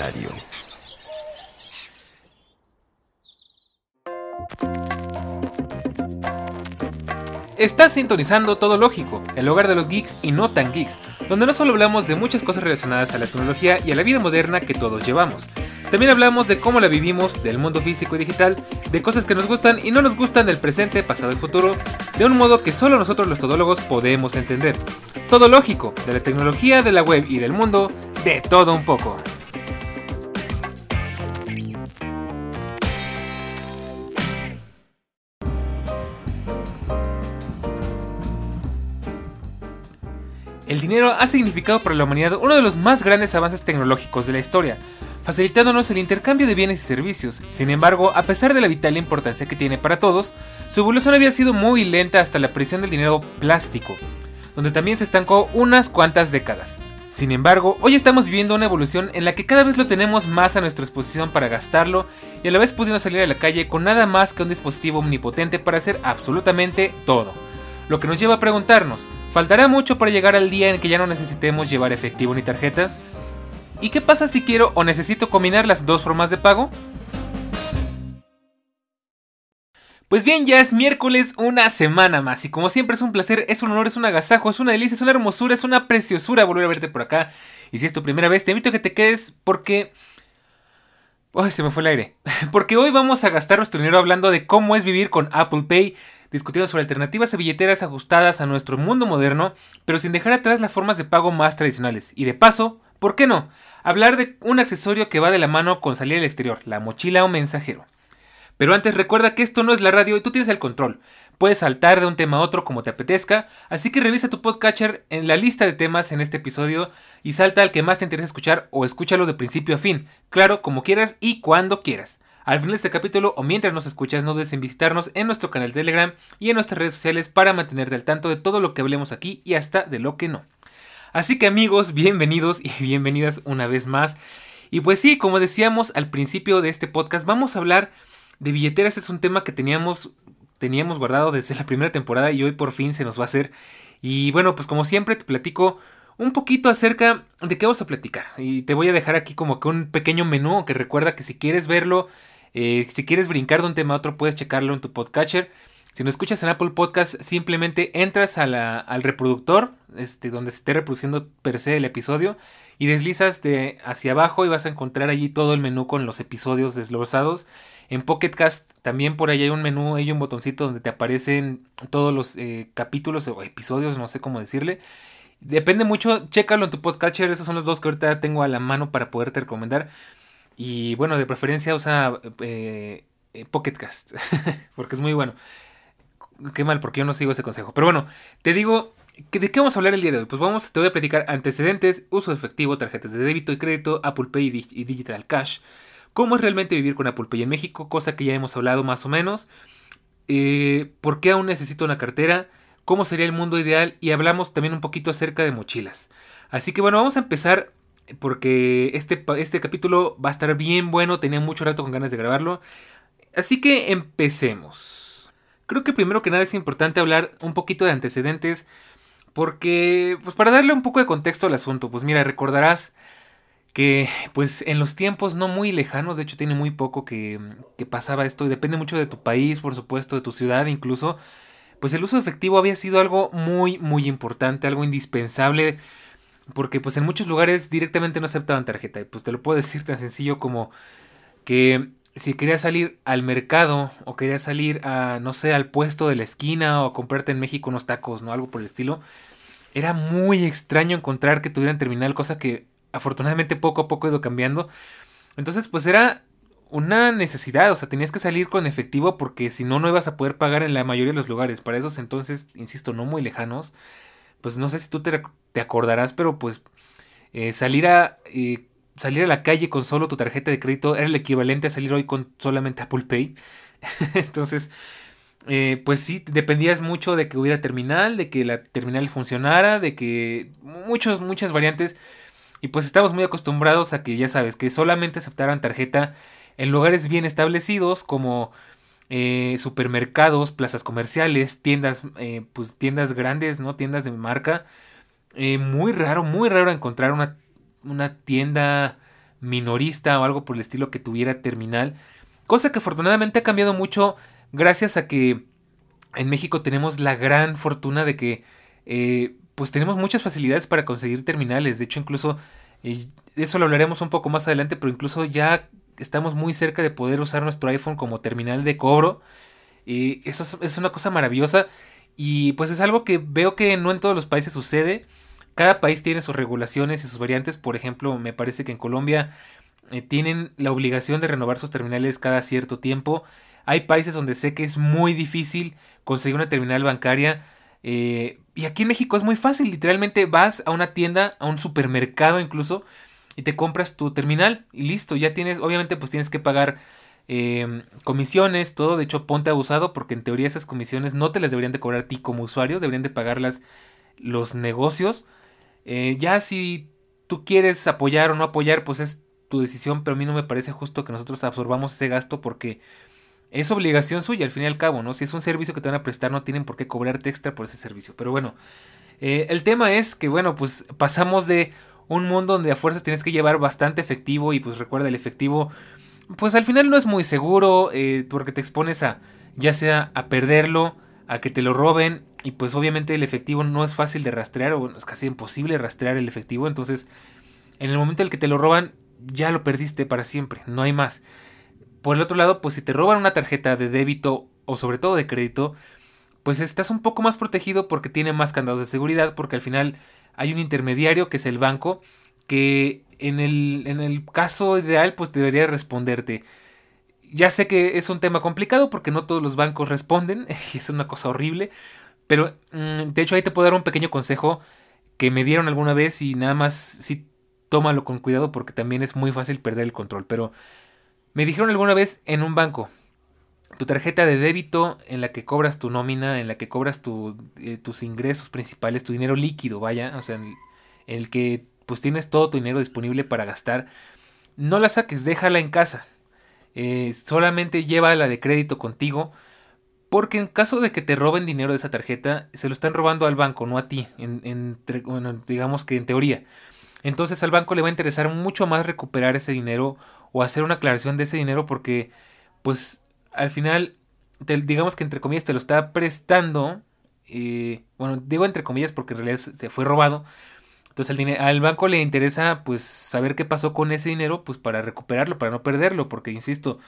Diario. Estás sintonizando Todo Lógico, el hogar de los geeks y no tan geeks, donde no solo hablamos de muchas cosas relacionadas a la tecnología y a la vida moderna que todos llevamos. También hablamos de cómo la vivimos, del mundo físico y digital, de cosas que nos gustan y no nos gustan del presente, pasado y futuro, de un modo que solo nosotros los todólogos podemos entender. Todo lógico, de la tecnología, de la web y del mundo, de todo un poco. El dinero ha significado para la humanidad uno de los más grandes avances tecnológicos de la historia, facilitándonos el intercambio de bienes y servicios. Sin embargo, a pesar de la vital importancia que tiene para todos, su evolución había sido muy lenta hasta la aparición del dinero plástico, donde también se estancó unas cuantas décadas. Sin embargo, hoy estamos viviendo una evolución en la que cada vez lo tenemos más a nuestra disposición para gastarlo y a la vez pudiendo salir a la calle con nada más que un dispositivo omnipotente para hacer absolutamente todo. Lo que nos lleva a preguntarnos, ¿faltará mucho para llegar al día en que ya no necesitemos llevar efectivo ni tarjetas? ¿Y qué pasa si quiero o necesito combinar las dos formas de pago? Pues bien, ya es miércoles, una semana más, y como siempre es un placer, es un honor, es un agasajo, es una delicia, es una hermosura, es una preciosura volver a verte por acá. Y si es tu primera vez, te invito a que te quedes porque... Ay, se me fue el aire. Porque hoy vamos a gastar nuestro dinero hablando de cómo es vivir con Apple Pay, discutiendo sobre alternativas a billeteras ajustadas a nuestro mundo moderno, pero sin dejar atrás las formas de pago más tradicionales. Y de paso, ¿por qué no? Hablar de un accesorio que va de la mano con salir al exterior, la mochila o mensajero. Pero antes recuerda que esto no es la radio y tú tienes el control. Puedes saltar de un tema a otro como te apetezca, así que revisa tu podcatcher en la lista de temas en este episodio y salta al que más te interesa escuchar o escúchalo de principio a fin, claro, como quieras y cuando quieras. Al final de este capítulo o mientras nos escuchas, no dudes en visitarnos en nuestro canal de Telegram y en nuestras redes sociales para mantenerte al tanto de todo lo que hablemos aquí y hasta de lo que no. Así que amigos, bienvenidos y bienvenidas una vez más. Y pues sí, como decíamos al principio de este podcast, vamos a hablar de billeteras. Es un tema que teníamos, teníamos guardado desde la primera temporada y hoy por fin se nos va a hacer. Y bueno, pues como siempre te platico un poquito acerca de qué vamos a platicar. Y te voy a dejar aquí como que un pequeño menú que recuerda que si quieres verlo eh, si quieres brincar de un tema a otro, puedes checarlo en tu podcatcher. Si no escuchas en Apple Podcast, simplemente entras al reproductor, este, donde se esté reproduciendo per se el episodio, y deslizas de hacia abajo y vas a encontrar allí todo el menú con los episodios desglosados. En Pocket Cast también por ahí hay un menú, hay un botoncito donde te aparecen todos los eh, capítulos o episodios, no sé cómo decirle. Depende mucho, chécalo en tu podcatcher, esos son los dos que ahorita tengo a la mano para poderte recomendar. Y bueno, de preferencia usa eh, eh Pocketcast, porque es muy bueno. Qué mal, porque yo no sigo ese consejo. Pero bueno, te digo, ¿de qué vamos a hablar el día de hoy? Pues vamos, te voy a platicar antecedentes, uso de efectivo, tarjetas de débito y crédito, Apple Pay y Digital Cash. ¿Cómo es realmente vivir con Apple Pay en México? Cosa que ya hemos hablado más o menos. Eh, ¿Por qué aún necesito una cartera? ¿Cómo sería el mundo ideal? Y hablamos también un poquito acerca de mochilas. Así que bueno, vamos a empezar porque este, este capítulo va a estar bien bueno, tenía mucho rato con ganas de grabarlo. Así que empecemos. Creo que primero que nada es importante hablar un poquito de antecedentes, porque, pues para darle un poco de contexto al asunto, pues mira, recordarás que pues en los tiempos no muy lejanos, de hecho tiene muy poco que, que pasaba esto, y depende mucho de tu país, por supuesto, de tu ciudad incluso, pues el uso efectivo había sido algo muy, muy importante, algo indispensable porque pues en muchos lugares directamente no aceptaban tarjeta. Y pues te lo puedo decir tan sencillo como que si querías salir al mercado o querías salir a, no sé, al puesto de la esquina o comprarte en México unos tacos, ¿no? Algo por el estilo. Era muy extraño encontrar que tuvieran terminal, cosa que afortunadamente poco a poco ha ido cambiando. Entonces pues era una necesidad, o sea, tenías que salir con efectivo porque si no, no ibas a poder pagar en la mayoría de los lugares. Para esos entonces, insisto, no muy lejanos, pues no sé si tú te, acordarás, pero pues eh, salir a eh, salir a la calle con solo tu tarjeta de crédito era el equivalente a salir hoy con solamente Apple Pay. Entonces, eh, pues sí, dependías mucho de que hubiera terminal, de que la terminal funcionara, de que muchos, muchas variantes. Y pues estamos muy acostumbrados a que ya sabes, que solamente aceptaran tarjeta en lugares bien establecidos como eh, supermercados, plazas comerciales, tiendas, eh, pues tiendas grandes, ¿no? Tiendas de marca. Eh, muy raro, muy raro encontrar una, una tienda minorista o algo por el estilo que tuviera terminal. Cosa que afortunadamente ha cambiado mucho gracias a que en México tenemos la gran fortuna de que pues tenemos muchas facilidades para conseguir terminales. De hecho, incluso eh, eso lo hablaremos un poco más adelante, pero incluso ya estamos muy cerca de poder usar nuestro iPhone como terminal de cobro. Y eso es, una cosa maravillosa. Y pues es algo que veo que no en todos los países sucede. Cada país tiene sus regulaciones y sus variantes. Por ejemplo, me parece que en Colombia eh, tienen la obligación de renovar sus terminales cada cierto tiempo. Hay países donde sé que es muy difícil conseguir una terminal bancaria. Eh, y aquí en México es muy fácil. Literalmente vas a una tienda, a un supermercado incluso, y te compras tu terminal y listo. Ya tienes, obviamente pues tienes que pagar em, comisiones, todo. De hecho, ponte abusado porque en teoría esas comisiones no te las deberían de cobrar a ti como usuario, deberían de pagarlas los negocios. Eh, ya si tú quieres apoyar o no apoyar, pues es tu decisión, pero a mí no me parece justo que nosotros absorbamos ese gasto porque es obligación suya al fin y al cabo, ¿no? Si es un servicio que te van a prestar, no tienen por qué cobrarte extra por ese servicio. Pero bueno, eh, el tema es que, bueno, pues pasamos de un mundo donde a fuerzas tienes que llevar bastante efectivo y pues recuerda, el efectivo, pues al final no es muy seguro eh, porque te expones a, ya sea a perderlo, a que te lo roben y pues obviamente el efectivo no es fácil de rastrear o es casi imposible rastrear el efectivo, entonces en el momento en el que te lo roban ya lo perdiste para siempre, no hay más. Por el otro lado, pues si te roban una tarjeta de débito o sobre todo de crédito, pues estás un poco más protegido porque tiene más candados de seguridad, porque al final hay un intermediario que es el banco, que en el, en el caso ideal pues debería responderte. Ya sé que es un tema complicado porque no todos los bancos responden, y es una cosa horrible, pero mm, de hecho ahí te puedo dar un pequeño consejo que me dieron alguna vez y nada más sí tómalo con cuidado porque también es muy fácil perder el control, pero me dijeron alguna vez en un banco, tu tarjeta de débito en la que cobras tu nómina, en la que cobras eh, tus ingresos principales, tu dinero líquido, vaya, o sea, en el, que pues tienes todo tu dinero disponible para gastar, no la saques, déjala en casa. Eh, solamente lleva la de crédito contigo. Porque en caso de que te roben dinero de esa tarjeta, se lo están robando al banco, no a ti, en, digamos que en teoría. Entonces al banco le va a interesar mucho más recuperar ese dinero o hacer una aclaración de ese dinero porque pues al final digamos que entre comillas te lo está prestando eh, bueno digo entre comillas porque en realidad se fue robado entonces al banco le interesa pues saber qué pasó con ese dinero pues para recuperarlo para no perderlo porque insisto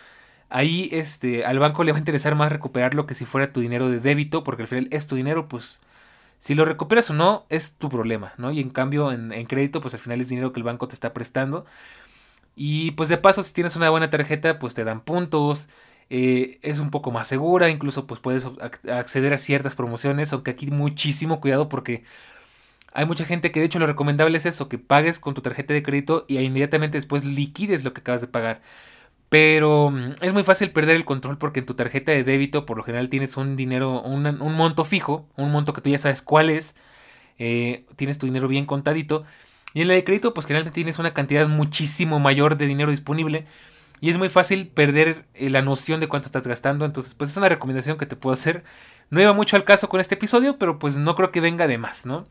ahí este al banco le va a interesar más recuperarlo que si fuera tu dinero de débito porque al final es tu dinero pues si lo recuperas o no, es tu problema, ¿no? Y en cambio, en, crédito, pues al final es dinero que el banco te está prestando. Y pues de paso, si tienes una buena tarjeta, pues te dan puntos. Eh, es un poco más segura, incluso pues puedes acceder a ciertas promociones, aunque aquí muchísimo cuidado porque hay mucha gente que de hecho lo recomendable es eso, que pagues con tu tarjeta de crédito y inmediatamente después liquides lo que acabas de pagar. Pero mm, es muy fácil perder el control porque en tu tarjeta de débito por lo general tienes un dinero, un, monto fijo, un monto que tú ya sabes cuál es, eh, tienes tu dinero bien contadito. Y en la de crédito pues generalmente tienes una cantidad muchísimo mayor de dinero disponible. Y es muy fácil perder eh, la noción de cuánto estás gastando. Entonces pues es una recomendación que te puedo hacer. No iba mucho al caso con este episodio, pero pues no creo que venga de más, ¿no?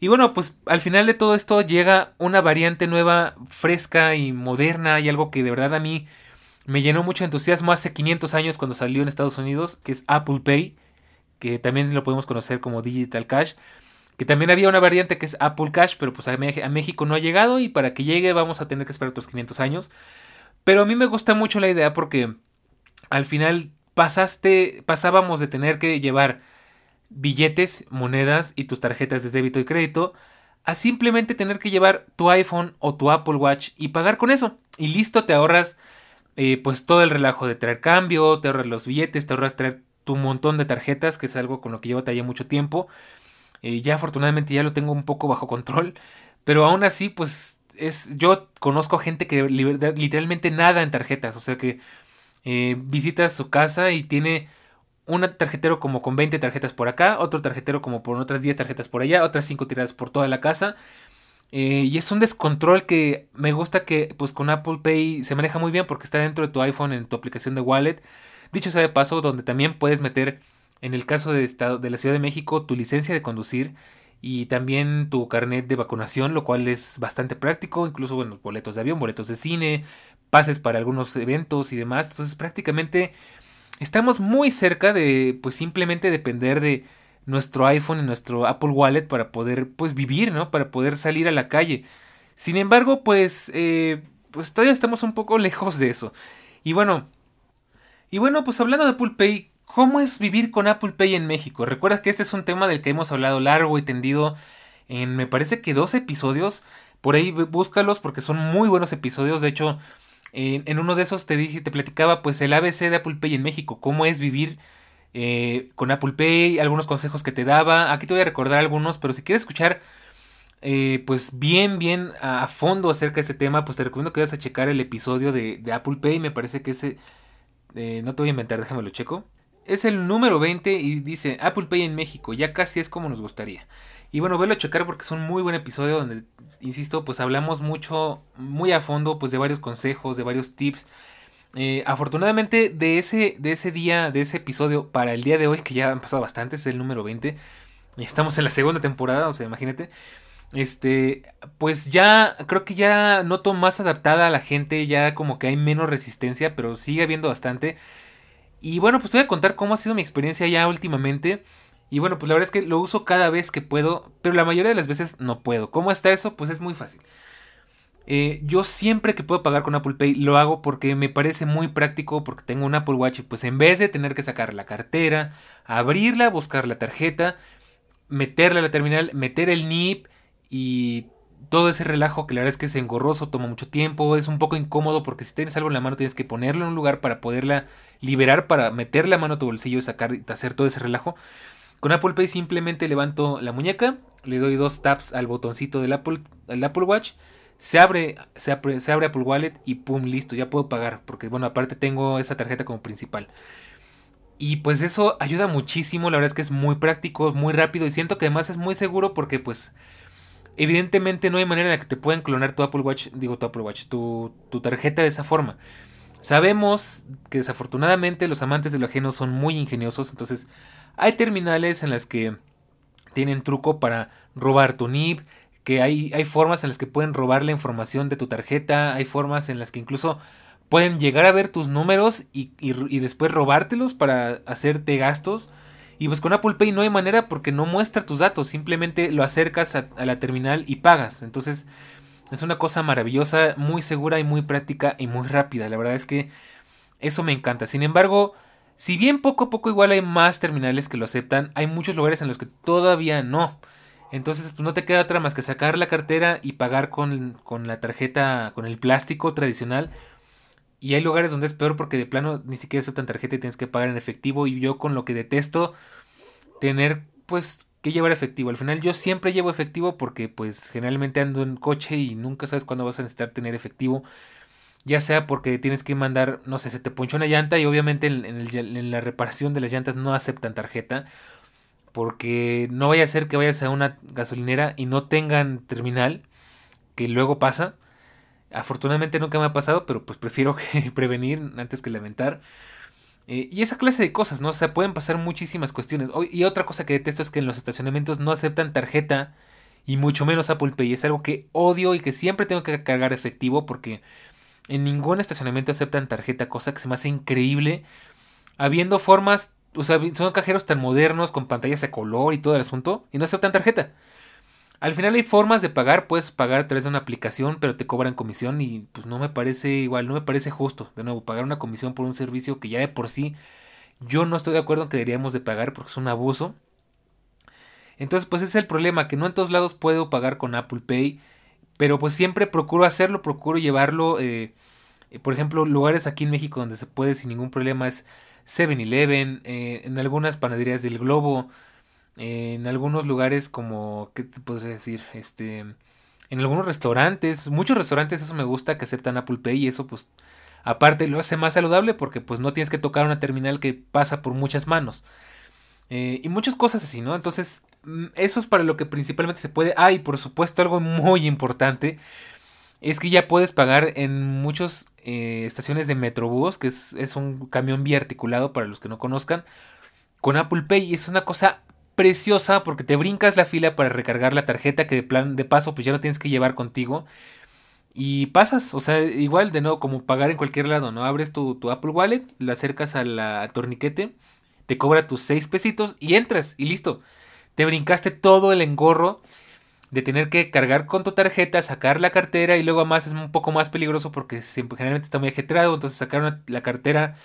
Y bueno, pues al final de todo esto llega una variante nueva, fresca y moderna y algo que de verdad a mí me llenó mucho entusiasmo hace 500 años cuando salió en Estados Unidos, que es Apple Pay, que también lo podemos conocer como Digital Cash, que también había una variante que es Apple Cash, pero pues a, México no ha llegado y para que llegue vamos a tener que esperar otros 500 años. Pero a mí me gusta mucho la idea porque al final pasaste, pasábamos de tener que llevar billetes, monedas y tus tarjetas de débito y crédito a simplemente tener que llevar tu iPhone o tu Apple Watch y pagar con eso. Y listo, te ahorras eh, pues todo el relajo de traer cambio, te ahorras los billetes, te ahorras traer tu montón de tarjetas, que es algo con lo que llevo ya mucho tiempo. Eh, ya afortunadamente ya lo tengo un poco bajo control. Pero aún así, pues es. Yo conozco gente que literalmente nada en tarjetas. O sea que eh, visita su casa y tiene un tarjetero como con 20 tarjetas por acá, otro tarjetero como por otras 10 tarjetas por allá, otras 5 tiradas por toda la casa. Eh, y es un descontrol que me gusta que pues con Apple Pay se maneja muy bien porque está dentro de tu iPhone en tu aplicación de wallet. Dicho sea de paso, donde también puedes meter, en el caso de, estado, de la Ciudad de México, tu licencia de conducir. Y también tu carnet de vacunación, lo cual es bastante práctico, incluso bueno, boletos de avión, boletos de cine, pases para algunos eventos y demás. Entonces prácticamente estamos muy cerca de pues simplemente depender de nuestro iPhone y nuestro Apple Wallet para poder pues vivir, ¿no? Para poder salir a la calle. Sin embargo, pues, eh, pues todavía estamos un poco lejos de eso. Y bueno, y bueno, pues hablando de Apple Pay, ¿cómo es vivir con Apple Pay en México? Recuerda que este es un tema del que hemos hablado largo y tendido en, me parece que dos episodios. Por ahí búscalos porque son muy buenos episodios. De hecho, en, uno de esos te dije, te platicaba pues el ABC de Apple Pay en México, cómo es vivir eh, con Apple Pay, algunos consejos que te daba. Aquí te voy a recordar algunos, pero si quieres escuchar eh, pues bien, bien a, fondo acerca de este tema, pues te recomiendo que vayas a checar el episodio de, Apple Pay. Me parece que ese, eh, no te voy a inventar, déjame lo checo. Es el número 20 y dice Apple Pay en México, ya casi es como nos gustaría. Y bueno, velo a checar porque es un muy buen episodio donde, insisto, pues hablamos mucho, muy a fondo, pues de varios consejos, de varios tips. Eh, afortunadamente de ese, de ese día, de ese episodio, para el día de hoy, que ya han pasado bastante, es el número 20, y estamos en la segunda temporada, o sea, imagínate. Este, pues ya creo que ya noto más adaptada a la gente, ya como que hay menos resistencia, pero sigue habiendo bastante. Y bueno, pues te voy a contar cómo ha sido mi experiencia ya últimamente. Y bueno, pues la verdad es que lo uso cada vez que puedo, pero la mayoría de las veces no puedo. ¿Cómo está eso? Pues es muy fácil. Eh, yo siempre que puedo pagar con Apple Pay lo hago porque me parece muy práctico, porque tengo un Apple Watch y pues en vez de tener que sacar la cartera, abrirla, buscar la tarjeta, meterla a la terminal, meter el NIP y todo ese relajo que la verdad es que es engorroso, toma mucho tiempo, es un poco incómodo porque si tienes algo en la mano tienes que ponerlo en un lugar para poderla liberar, para meter la mano a tu bolsillo y sacar y hacer todo ese relajo. Con Apple Pay simplemente levanto la muñeca, le doy dos taps al botoncito del Apple, Apple Watch, se abre, se abre, se abre Apple Wallet y pum, listo, ya puedo pagar, porque bueno, aparte tengo esa tarjeta como principal. Y pues eso ayuda muchísimo, la verdad es que es muy práctico, muy rápido y siento que además es muy seguro porque pues evidentemente no hay manera de que te puedan clonar tu Apple Watch, digo tu Apple Watch, tu, tarjeta de esa forma. Sabemos que desafortunadamente los amantes de lo ajeno son muy ingeniosos, entonces hay terminales en las que tienen truco para robar tu NIP, que hay, hay formas en las que pueden robar la información de tu tarjeta, hay formas en las que incluso pueden llegar a ver tus números y, después robártelos para hacerte gastos. Y pues con Apple Pay no hay manera porque no muestra tus datos, simplemente lo acercas a, la terminal y pagas. Entonces es una cosa maravillosa, muy segura y muy práctica y muy rápida. La verdad es que eso me encanta. Sin embargo, si bien poco a poco igual hay más terminales que lo aceptan, hay muchos lugares en los que todavía no. Entonces pues no te queda otra más que sacar la cartera y pagar con, con la tarjeta, con el plástico tradicional. Y hay lugares donde es peor porque de plano ni siquiera aceptan tarjeta y tienes que pagar en efectivo. Y yo con lo que detesto tener pues que llevar efectivo. Al final yo siempre llevo efectivo porque pues generalmente ando en coche y nunca sabes cuándo vas a necesitar tener efectivo ya sea porque tienes que mandar, no sé, se te ponchó una llanta y obviamente en, la reparación de las llantas no aceptan tarjeta, porque no vaya a ser que vayas a una gasolinera y no tengan terminal, que luego pasa. Afortunadamente nunca me ha pasado, pero pues prefiero prevenir antes que lamentar. Eh, y esa clase de cosas, ¿no? O sea, pueden pasar muchísimas cuestiones. Y otra cosa que detesto es que en los estacionamientos no aceptan tarjeta y mucho menos Apple Pay. Es algo que odio y que siempre tengo que cargar efectivo porque en ningún estacionamiento aceptan tarjeta, cosa que se me hace increíble. Habiendo formas, o sea, son cajeros tan modernos con pantallas de color y todo el asunto, y no aceptan tarjeta. Al final hay formas de pagar, puedes pagar a través de una aplicación, pero te cobran comisión y pues no me parece igual, no me parece justo. De nuevo, pagar una comisión por un servicio que ya de por sí yo no estoy de acuerdo en que deberíamos de pagar porque es un abuso. Entonces, pues ese es el problema, que no en todos lados puedo pagar con Apple Pay. Pero pues siempre procuro hacerlo, procuro llevarlo. Eh, por ejemplo, lugares aquí en México donde se puede sin ningún problema es 7-Eleven, eh, en algunas panaderías del Globo, en algunos lugares como, ¿qué te puedo decir? Este, en algunos restaurantes, muchos restaurantes eso me gusta que aceptan Apple Pay y eso pues aparte lo hace más saludable porque pues no tienes que tocar una terminal que pasa por muchas manos. Eh, y muchas cosas así, ¿no? Entonces, mm, eso es para lo que principalmente se puede. Ah, y por supuesto, algo muy importante es que ya puedes pagar en muchas eh, estaciones de Metrobús, que es, es un camión biarticulado para los que no conozcan, con Apple Pay. Y es una cosa preciosa porque te brincas la fila para recargar la tarjeta que de plan de paso pues ya no tienes que llevar contigo. Y pasas, o sea, igual de nuevo como pagar en cualquier lado, ¿no? Abres tu, Apple Wallet, la acercas al torniquete, te cobra tus 6 pesitos y entras y listo. Te brincaste todo el engorro de tener que cargar con tu tarjeta, sacar la cartera y luego además es un poco más peligroso porque generalmente está muy ajetreado, entonces sacar la cartera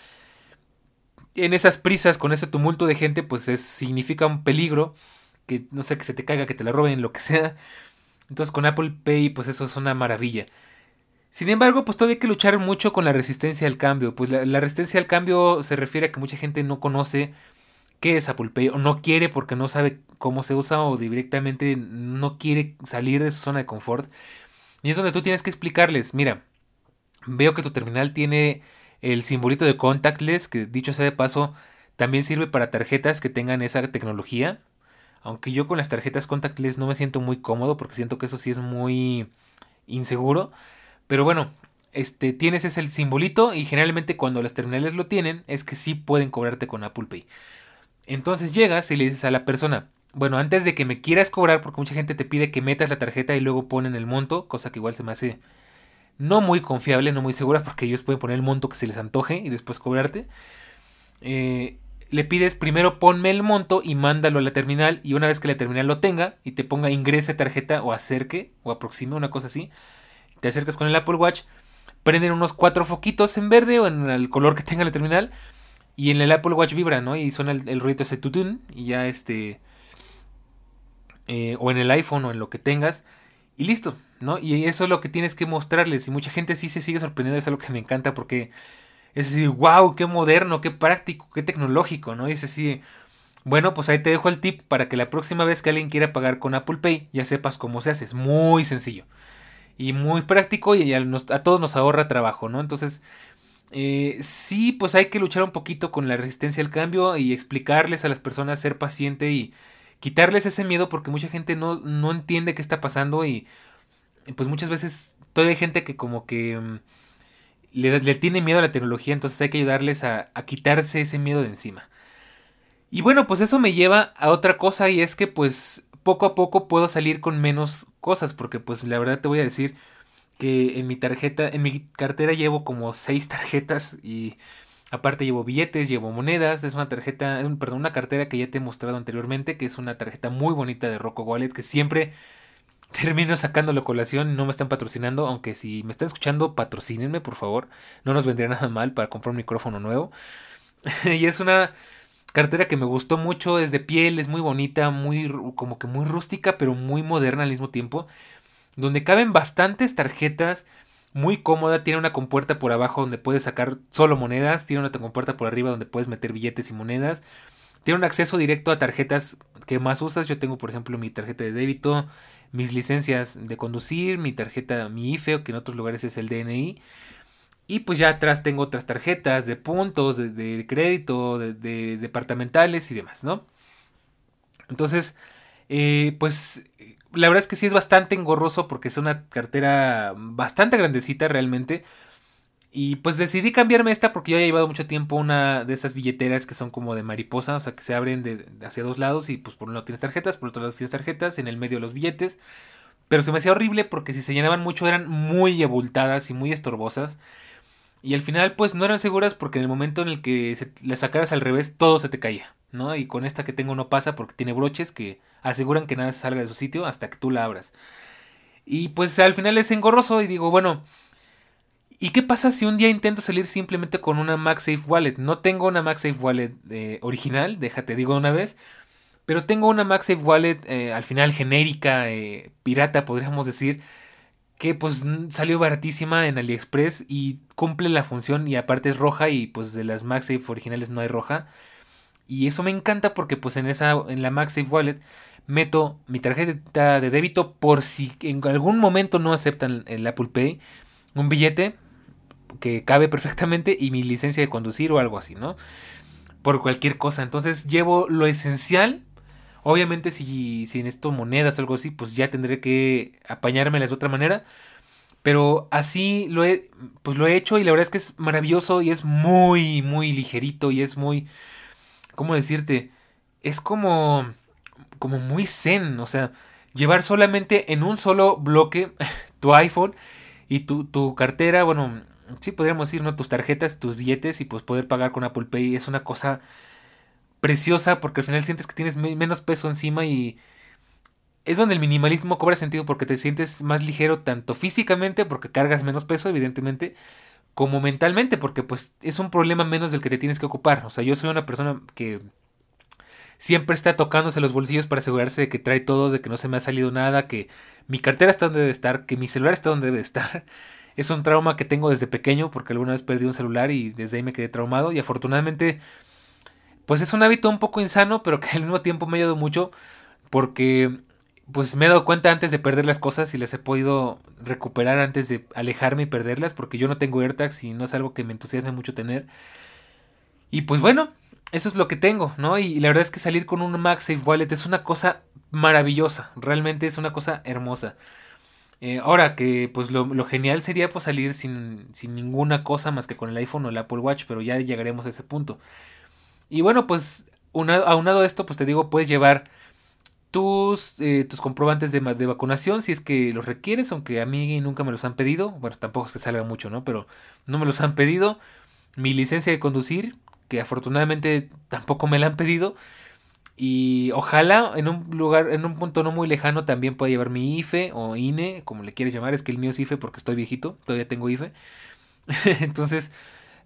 en esas prisas, con ese tumulto de gente, pues es, significa un peligro, que no sé, que se te caiga, que te la roben, lo que sea. Entonces con Apple Pay, pues eso es una maravilla. Sin embargo, pues todavía hay que luchar mucho con la resistencia al cambio. Pues la, resistencia al cambio se refiere a que mucha gente no conoce qué es Apple Pay o no quiere porque no sabe cómo se usa o directamente no quiere salir de su zona de confort. Y es donde tú tienes que explicarles, mira, veo que tu terminal tiene el simbolito de contactless, que dicho sea de paso, también sirve para tarjetas que tengan esa tecnología. Aunque yo con las tarjetas contactless no me siento muy cómodo porque siento que eso sí es muy inseguro. Pero bueno, este, tienes ese simbolito y generalmente cuando las terminales lo tienen es que sí pueden cobrarte con Apple Pay. Entonces llegas y le dices a la persona, bueno, antes de que me quieras cobrar, porque mucha gente te pide que metas la tarjeta y luego ponen el monto, cosa que igual se me hace no muy confiable, no muy segura, porque ellos pueden poner el monto que se les antoje y después cobrarte. Eh, le pides primero ponme el monto y mándalo a la terminal y una vez que la terminal lo tenga y te ponga ingrese tarjeta o acerque o aproxime, una cosa así, te acercas con el Apple Watch, prenden unos cuatro foquitos en verde o en el color que tenga la terminal y en el Apple Watch vibra, ¿no? Y suena el, ruido ese tutun y ya este... Eh, o en el iPhone o en lo que tengas y listo, ¿no? Y eso es lo que tienes que mostrarles. Y mucha gente sí se sigue sorprendiendo, es algo que me encanta porque es así, wow, qué moderno, qué práctico, qué tecnológico, ¿no? Y es así, bueno, pues ahí te dejo el tip para que la próxima vez que alguien quiera pagar con Apple Pay ya sepas cómo se hace. Es muy sencillo y muy práctico y a, todos nos ahorra trabajo, ¿no? Entonces, eh, sí, pues hay que luchar un poquito con la resistencia al cambio y explicarles a las personas ser paciente y quitarles ese miedo porque mucha gente no, no entiende qué está pasando y pues muchas veces todavía hay gente que como que mm, le, tiene miedo a la tecnología, entonces hay que ayudarles a, a, quitarse ese miedo de encima. Y bueno, pues eso me lleva a otra cosa y es que pues poco a poco puedo salir con menos cosas porque pues la verdad te voy a decir que en mi tarjeta, en mi cartera llevo como seis tarjetas y Aparte llevo billetes, llevo monedas, es una tarjeta, perdón, una cartera que ya te he mostrado anteriormente, que es una tarjeta muy bonita de Rocco Wallet, que siempre termino sacando la colación, no me están patrocinando, aunque si me están escuchando, patrocínenme, por favor, no nos vendría nada mal para comprar un micrófono nuevo. y es una cartera que me gustó mucho, es de piel, es muy bonita, muy como que muy rústica, pero muy moderna al mismo tiempo, donde caben bastantes tarjetas, muy cómoda, tiene una compuerta por abajo donde puedes sacar solo monedas, tiene una compuerta por arriba donde puedes meter billetes y monedas, tiene un acceso directo a tarjetas que más usas, yo tengo por ejemplo mi tarjeta de débito, mis licencias de conducir, mi tarjeta, mi IFE, que en otros lugares es el DNI, y pues ya atrás tengo otras tarjetas de puntos, de, crédito, de, departamentales y demás, ¿no? Entonces, eh, pues la verdad es que sí es bastante engorroso porque es una cartera bastante grandecita realmente. Y pues decidí cambiarme esta porque yo he llevado mucho tiempo una de esas billeteras que son como de mariposa, o sea que se abren de, hacia dos lados y pues por un lado tienes tarjetas, por otro lado tienes tarjetas, en el medio los billetes. Pero se me hacía horrible porque si se llenaban mucho eran muy abultadas y muy estorbosas. Y al final pues no eran seguras porque en el momento en el que se, las sacaras al revés todo se te caía, ¿no? Y con esta que tengo no pasa porque tiene broches que aseguran que nada salga de su sitio hasta que tú la abras. Y pues al final es engorroso y digo, bueno, ¿y qué pasa si un día intento salir simplemente con una MagSafe Wallet? No tengo una MagSafe Wallet eh, original, déjate digo una vez, pero tengo una MagSafe Wallet eh, al final genérica, eh, pirata podríamos decir, que pues salió baratísima en AliExpress y cumple la función y aparte es roja y pues de las MagSafe originales no hay roja. Y eso me encanta porque pues en esa en la MagSafe Wallet meto mi tarjeta de débito por si en algún momento no aceptan el Apple Pay, un billete que cabe perfectamente y mi licencia de conducir o algo así, ¿no? Por cualquier cosa. Entonces llevo lo esencial Obviamente si, si necesito monedas o algo así, pues ya tendré que apañármelas de otra manera. Pero así lo he, pues lo he hecho y la verdad es que es maravilloso y es muy, muy ligerito y es muy, ¿cómo decirte? Es como como muy zen, o sea, llevar solamente en un solo bloque tu iPhone y tu, tu cartera, bueno, sí podríamos decir, ¿no? Tus tarjetas, tus billetes y pues poder pagar con Apple Pay es una cosa preciosa porque al final sientes que tienes menos peso encima y es donde el minimalismo cobra sentido porque te sientes más ligero tanto físicamente porque cargas menos peso evidentemente como mentalmente porque pues es un problema menos del que te tienes que ocupar. O sea, yo soy una persona que siempre está tocándose los bolsillos para asegurarse de que trae todo, de que no se me ha salido nada, que mi cartera está donde debe estar, que mi celular está donde debe estar. Es un trauma que tengo desde pequeño porque alguna vez perdí un celular y desde ahí me quedé traumado y afortunadamente pues es un hábito un poco insano pero que al mismo tiempo me ha ayudado mucho porque pues me he dado cuenta antes de perder las cosas y las he podido recuperar antes de alejarme y perderlas porque yo no tengo AirTags y no es algo que me entusiasme mucho tener. Y pues bueno, eso es lo que tengo, ¿no? Y la verdad es que salir con un MagSafe Wallet es una cosa maravillosa, realmente es una cosa hermosa. Eh, ahora que pues lo, genial sería pues salir sin, sin ninguna cosa más que con el iPhone o el Apple Watch, pero ya llegaremos a ese punto. Y bueno, pues aunado a esto, pues te digo, puedes llevar tus, eh, tus comprobantes de, de, vacunación si es que los requieres, aunque a mí nunca me los han pedido. Bueno, tampoco es que salga mucho, ¿no? Pero no me los han pedido. Mi licencia de conducir, que afortunadamente tampoco me la han pedido. Y ojalá en un lugar, en un punto no muy lejano también pueda llevar mi IFE o INE, como le quieres llamar. Es que el mío es IFE porque estoy viejito, todavía tengo IFE. Entonces,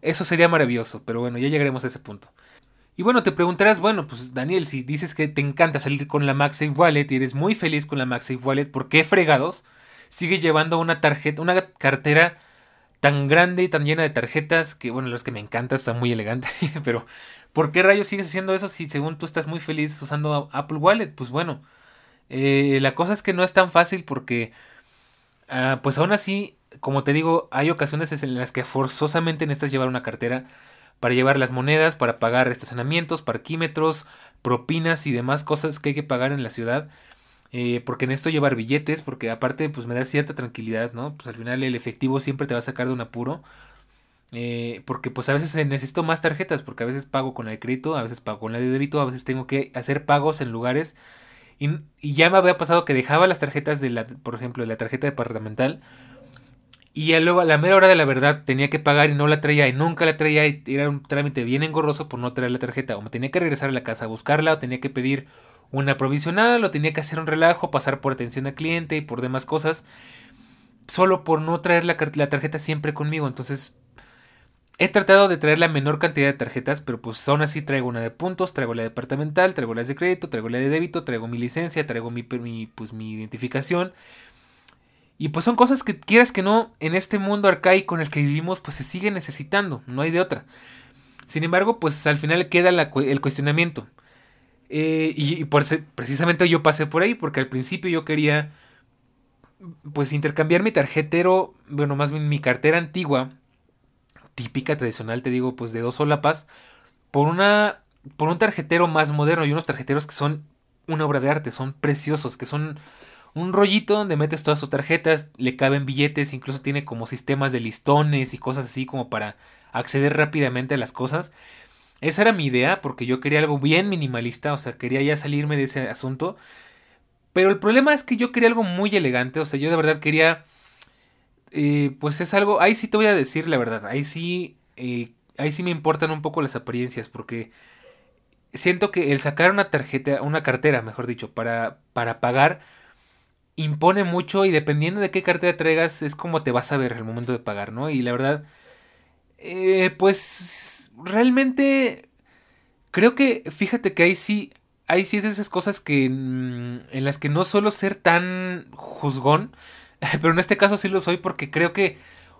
eso sería maravilloso. Pero bueno, ya llegaremos a ese punto. Y bueno, te preguntarás, bueno, pues Daniel, si dices que te encanta salir con la MagSafe Wallet y eres muy feliz con la MagSafe Wallet, ¿por qué fregados sigues llevando una tarjeta, una cartera tan grande y tan llena de tarjetas que, bueno, los que me encanta, está muy elegante, pero ¿por qué rayos sigues haciendo eso si según tú estás muy feliz usando Apple Wallet? Pues bueno, eh, la cosa es que no es tan fácil porque, ah, pues aún así, como te digo, hay ocasiones en las que forzosamente necesitas llevar una cartera para llevar las monedas, para pagar estacionamientos, parquímetros, propinas y demás cosas que hay que pagar en la ciudad. Eh, porque esto llevar billetes, porque aparte pues me da cierta tranquilidad, ¿no? Pues al final el efectivo siempre te va a sacar de un apuro. Eh, porque pues a veces necesito más tarjetas, porque a veces pago con la de crédito, a veces pago con la de débito, a veces tengo que hacer pagos en lugares. Y, ya me había pasado que dejaba las tarjetas de la, por ejemplo, de la tarjeta departamental y luego a la mera hora de la verdad tenía que pagar y no la traía y nunca la traía y era un trámite bien engorroso por no traer la tarjeta. O me tenía que regresar a la casa a buscarla o tenía que pedir una provisional o tenía que hacer un relajo, pasar por atención al cliente y por demás cosas. Solo por no traer la, tarjeta siempre conmigo. Entonces he tratado de traer la menor cantidad de tarjetas, pero pues aún así traigo una de puntos, traigo la departamental, traigo las de crédito, traigo la de débito, traigo mi licencia, traigo mi, mi, pues, mi identificación y pues son cosas que quieras que no, en este mundo arcaico en el que vivimos, pues se sigue necesitando, no hay de otra. Sin embargo, pues al final queda el cuestionamiento. Eh, y, por precisamente yo pasé por ahí, porque al principio yo quería, pues intercambiar mi tarjetero, bueno, más bien mi cartera antigua, típica, tradicional, te digo, pues de dos solapas, por una, por un tarjetero más moderno y unos tarjeteros que son una obra de arte, son preciosos, que son un rollito donde metes todas tus tarjetas, le caben billetes, incluso tiene como sistemas de listones y cosas así como para acceder rápidamente a las cosas. Esa era mi idea, porque yo quería algo bien minimalista, o sea, quería ya salirme de ese asunto. Pero el problema es que yo quería algo muy elegante, o sea, yo de verdad quería... Eh, pues es algo, ahí sí te voy a decir la verdad, ahí sí, eh, ahí sí me importan un poco las apariencias, porque siento que el sacar una tarjeta, una cartera, mejor dicho, para, para pagar, impone mucho y dependiendo de qué cartera traigas es como te vas a ver al momento de pagar, ¿no? Y la verdad, eh, pues realmente creo que, fíjate que ahí sí, sí es esas cosas que mm, en las que no suelo ser tan juzgón, pero en este caso sí lo soy porque creo que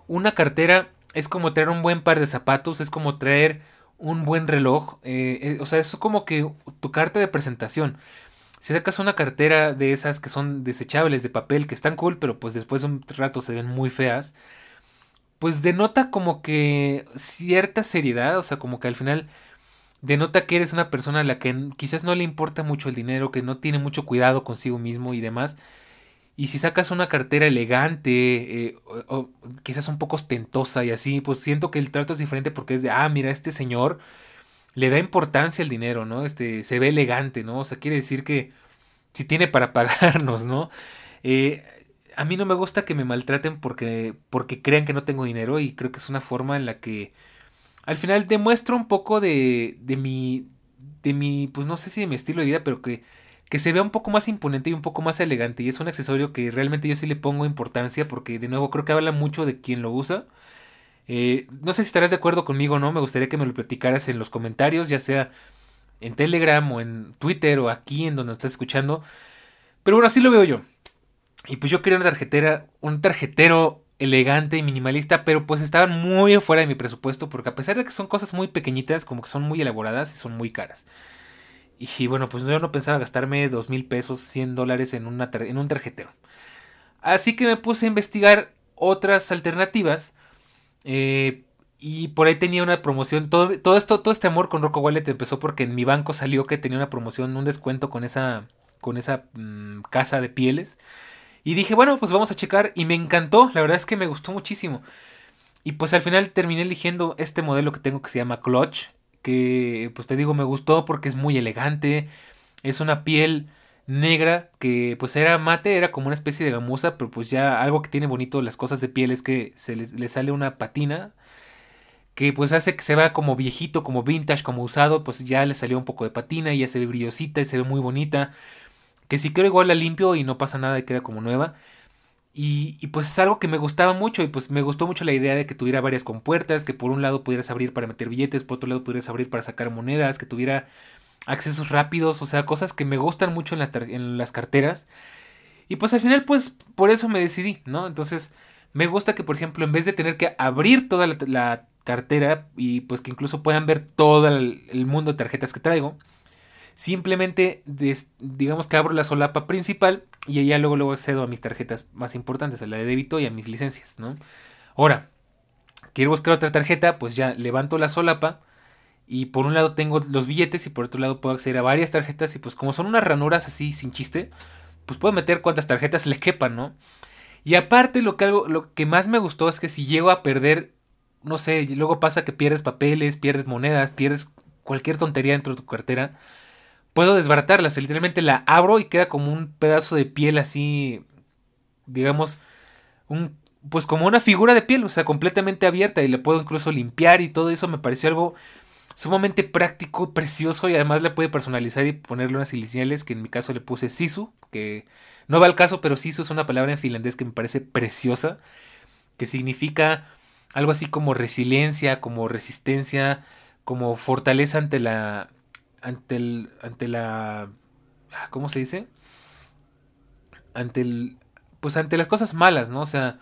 una cartera es como traer un buen par de zapatos, es como traer un buen reloj, eh, eh, o sea, es como que tu carta de presentación. Si sacas una cartera de esas que son desechables de papel, que están cool, pero pues después de un rato se ven muy feas, pues denota como que cierta seriedad, o sea, como que al final denota que eres una persona a la que quizás no le importa mucho el dinero, que no tiene mucho cuidado consigo mismo y demás. Y si sacas una cartera elegante, eh, o, quizás un poco ostentosa y así, pues siento que el trato es diferente porque es de, ah, mira, este señor le da importancia al dinero, ¿no? Este, se ve elegante, ¿no? O sea, quiere decir que si tiene para pagarnos, ¿no? Eh, a mí no me gusta que me maltraten porque, porque crean que no tengo dinero y creo que es una forma en la que al final demuestro un poco de, de mi, de mi, pues no sé si de mi estilo de vida, pero que, que se vea un poco más imponente y un poco más elegante y es un accesorio que realmente yo sí le pongo importancia porque de nuevo creo que habla mucho de quien lo usa. Eh, no sé si estarás de acuerdo conmigo o no, me gustaría que me lo platicaras en los comentarios, ya sea en Telegram o en Twitter o aquí en donde estás escuchando. Pero bueno, así lo veo yo. Y pues yo quería una tarjetera, un tarjetero elegante y minimalista, pero pues estaban muy fuera de mi presupuesto porque a pesar de que son cosas muy pequeñitas, como que son muy elaboradas y son muy caras. Y bueno, pues yo no pensaba gastarme dos mil pesos, 100 dólares en, una en un tarjetero. Así que me puse a investigar otras alternativas. Eh, y por ahí tenía una promoción. Todo, todo, esto, todo este amor con Rocco Wallet empezó porque en mi banco salió que tenía una promoción, un descuento con esa, con esa mm, casa de pieles. Y dije, bueno, pues vamos a checar. Y me encantó, la verdad es que me gustó muchísimo. Y pues al final terminé eligiendo este modelo que tengo que se llama Clutch. Que pues te digo, me gustó porque es muy elegante. Es una piel negra que pues era mate, era como una especie de gamuza, pero pues ya algo que tiene bonito las cosas de piel es que se le sale una patina que pues hace que se vea como viejito, como vintage, como usado, pues ya le salió un poco de patina y ya se ve brillosita y se ve muy bonita. Que si quiero igual la limpio y no pasa nada y queda como nueva. Y, pues es algo que me gustaba mucho y pues me gustó mucho la idea de que tuviera varias compuertas, que por un lado pudieras abrir para meter billetes, por otro lado pudieras abrir para sacar monedas, que tuviera accesos rápidos, o sea, cosas que me gustan mucho en las, carteras. Y pues al final pues por eso me decidí, ¿no? Entonces me gusta que por ejemplo en vez de tener que abrir toda la cartera y pues que incluso puedan ver todo el, mundo de tarjetas que traigo. Simplemente digamos que abro la solapa principal y ya luego, luego accedo a mis tarjetas más importantes, a la de débito y a mis licencias, ¿no? Ahora, quiero buscar otra tarjeta, pues ya levanto la solapa y por un lado tengo los billetes y por otro lado puedo acceder a varias tarjetas y pues como son unas ranuras así sin chiste, pues puedo meter cuantas tarjetas le quepan, ¿no? Y aparte lo que, lo que más me gustó es que si llego a perder no sé, luego pasa que pierdes papeles, pierdes monedas, pierdes cualquier tontería dentro de tu cartera, puedo desbaratarlas. Literalmente la abro y queda como un pedazo de piel así, digamos, un, pues como una figura de piel, o sea, completamente abierta y le puedo incluso limpiar y todo eso me pareció algo sumamente práctico, precioso y además le puede personalizar y ponerle unas iniciales que en mi caso le puse Sisu, que no va al caso, pero Sisu es una palabra en finlandés que me parece preciosa, que significa algo así como resiliencia, como resistencia, como fortaleza ante la ante el ante la ah, ¿cómo se dice? ante el pues ante las cosas malas, ¿no? O sea,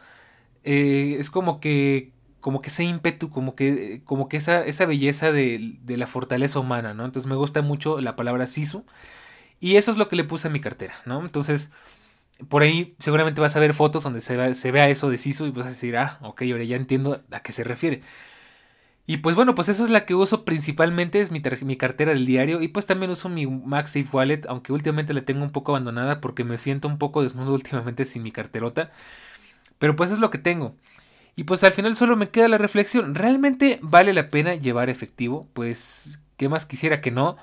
eh, es como que como que ese ímpetu, como que como que esa esa belleza de, de la fortaleza humana, ¿no? Entonces me gusta mucho la palabra sisu y eso es lo que le puse a mi cartera, ¿no? Entonces por ahí seguramente vas a ver fotos donde se, se vea eso de Sisu y vas a decir, ah, ok, ahora ya entiendo a qué se refiere. Y pues bueno, pues eso es la que uso principalmente, es mi, mi cartera del diario. Y pues también uso mi MagSafe Wallet, aunque últimamente la tengo un poco abandonada porque me siento un poco desnudo últimamente sin mi carterota. Pero pues es lo que tengo. Y pues al final solo me queda la reflexión, ¿realmente vale la pena llevar efectivo? Pues, ¿qué más quisiera que no?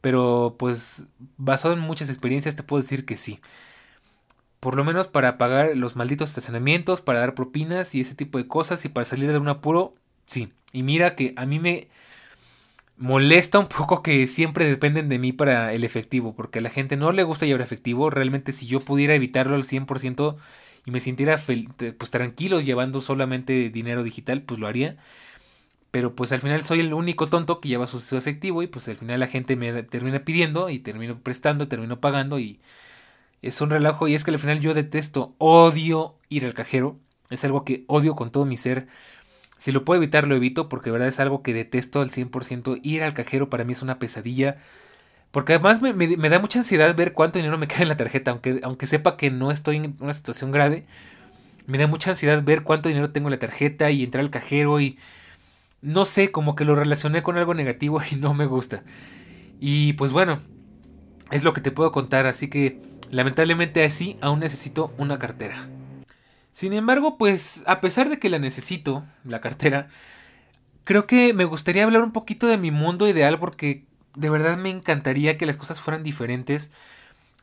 Pero pues basado en muchas experiencias te puedo decir que sí por lo menos para pagar los malditos estacionamientos, para dar propinas y ese tipo de cosas y para salir de un apuro, sí. Y mira que a mí me molesta un poco que siempre dependen de mí para el efectivo, porque a la gente no le gusta llevar efectivo, realmente si yo pudiera evitarlo al 100% y me sintiera pues tranquilo llevando solamente dinero digital, pues lo haría. Pero pues al final soy el único tonto que lleva su efectivo y pues al final la gente me termina pidiendo y termino prestando, termino pagando y es un relajo y es que al final yo detesto, odio ir al cajero. Es algo que odio con todo mi ser. Si lo puedo evitar, lo evito porque verdad es algo que detesto al 100%. Ir al cajero para mí es una pesadilla. Porque además me, da mucha ansiedad ver cuánto dinero me queda en la tarjeta. Aunque, aunque sepa que no estoy en una situación grave. Me da mucha ansiedad ver cuánto dinero tengo en la tarjeta y entrar al cajero y... No sé, como que lo relacioné con algo negativo y no me gusta. Y pues bueno, es lo que te puedo contar. Así que Lamentablemente así aún necesito una cartera. Sin embargo, pues a pesar de que la necesito, la cartera, creo que me gustaría hablar un poquito de mi mundo ideal porque de verdad me encantaría que las cosas fueran diferentes.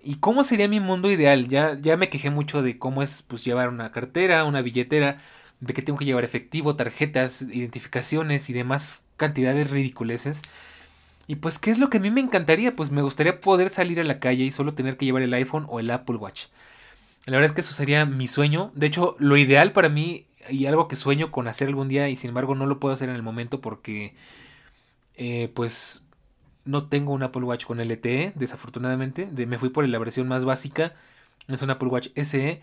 ¿Y cómo sería mi mundo ideal? Ya, ya me quejé mucho de cómo es pues llevar una cartera, una billetera, de que tengo que llevar efectivo, tarjetas, identificaciones y demás cantidades ridiculeces. Y pues, ¿qué es lo que a mí me encantaría? Pues me gustaría poder salir a la calle y solo tener que llevar el iPhone o el Apple Watch. La verdad es que eso sería mi sueño. De hecho, lo ideal para mí y algo que sueño con hacer algún día y sin embargo no lo puedo hacer en el momento porque eh, pues no tengo un Apple Watch con LTE, desafortunadamente. me fui por la versión más básica. Es un Apple Watch SE.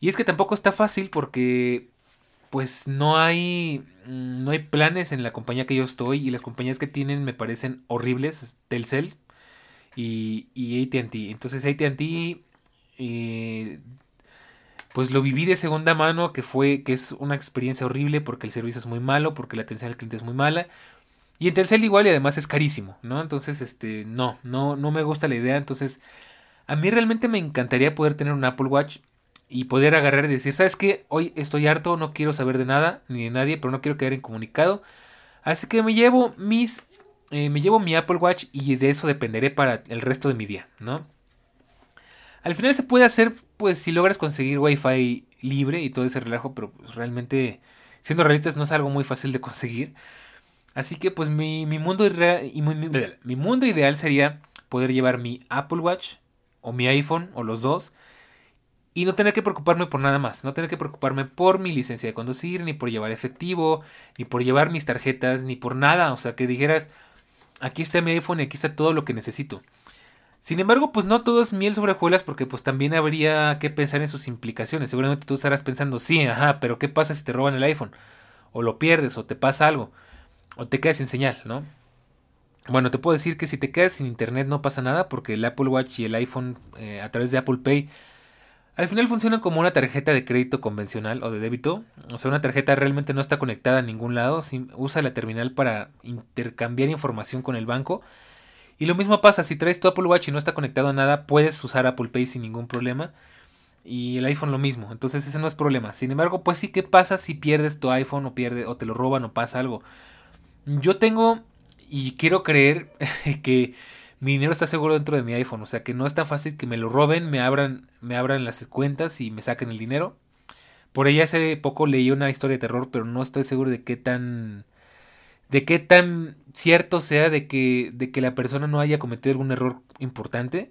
Y es que tampoco está fácil porque pues no hay no hay planes en la compañía que yo estoy y las compañías que tienen me parecen horribles, Telcel y, y ATT. Entonces ATT eh, pues lo viví de segunda mano, que fue que es una experiencia horrible porque el servicio es muy malo, porque la atención al cliente es muy mala. Y en Telcel igual y además es carísimo, ¿no? Entonces, este, no, no, no me gusta la idea. Entonces, a mí realmente me encantaría poder tener un Apple Watch y poder agarrar y decir, ¿sabes qué? Hoy estoy harto, no quiero saber de nada ni de nadie, pero no quiero quedar incomunicado. Así que me llevo mis, eh, me llevo mi Apple Watch y de eso dependeré para el resto de mi día, ¿no? Al final se puede hacer, pues, si logras conseguir Wi-Fi libre y todo ese relajo, pero pues, realmente, siendo realistas, no es algo muy fácil de conseguir. Así que, pues, mi, mundo, y mi, mundo ideal sería poder llevar mi Apple Watch o mi iPhone o los dos y no tener que preocuparme por nada más, no tener que preocuparme por mi licencia de conducir, ni por llevar efectivo, ni por llevar mis tarjetas, ni por nada, o sea, que dijeras, aquí está mi iPhone y aquí está todo lo que necesito. Sin embargo, pues no todo es miel sobre hojuelas porque pues también habría que pensar en sus implicaciones. Seguramente tú estarás pensando, sí, ajá, pero ¿qué pasa si te roban el iPhone? O lo pierdes, o te pasa algo, o te quedas sin señal, ¿no? Bueno, te puedo decir que si te quedas sin internet no pasa nada porque el Apple Watch y el iPhone eh, a través de Apple Pay al final funcionan como una tarjeta de crédito convencional o de débito. O sea, una tarjeta realmente no está conectada a ningún lado, usa la terminal para intercambiar información con el banco y lo mismo pasa, si traes tu Apple Watch y no está conectado a nada, puedes usar Apple Pay sin ningún problema. Y el iPhone lo mismo, entonces ese no es problema. Sin embargo, pues sí, ¿qué pasa si pierdes tu iPhone o, pierde, o te lo roban o pasa algo? Yo tengo y quiero creer que mi dinero está seguro dentro de mi iPhone. O sea que no es tan fácil que me lo roben, me abran, me abran las cuentas y me saquen el dinero. Por ahí hace poco leí una historia de terror, pero no estoy seguro de qué tan de qué tan cierto sea de que, de que la persona no haya cometido algún error importante.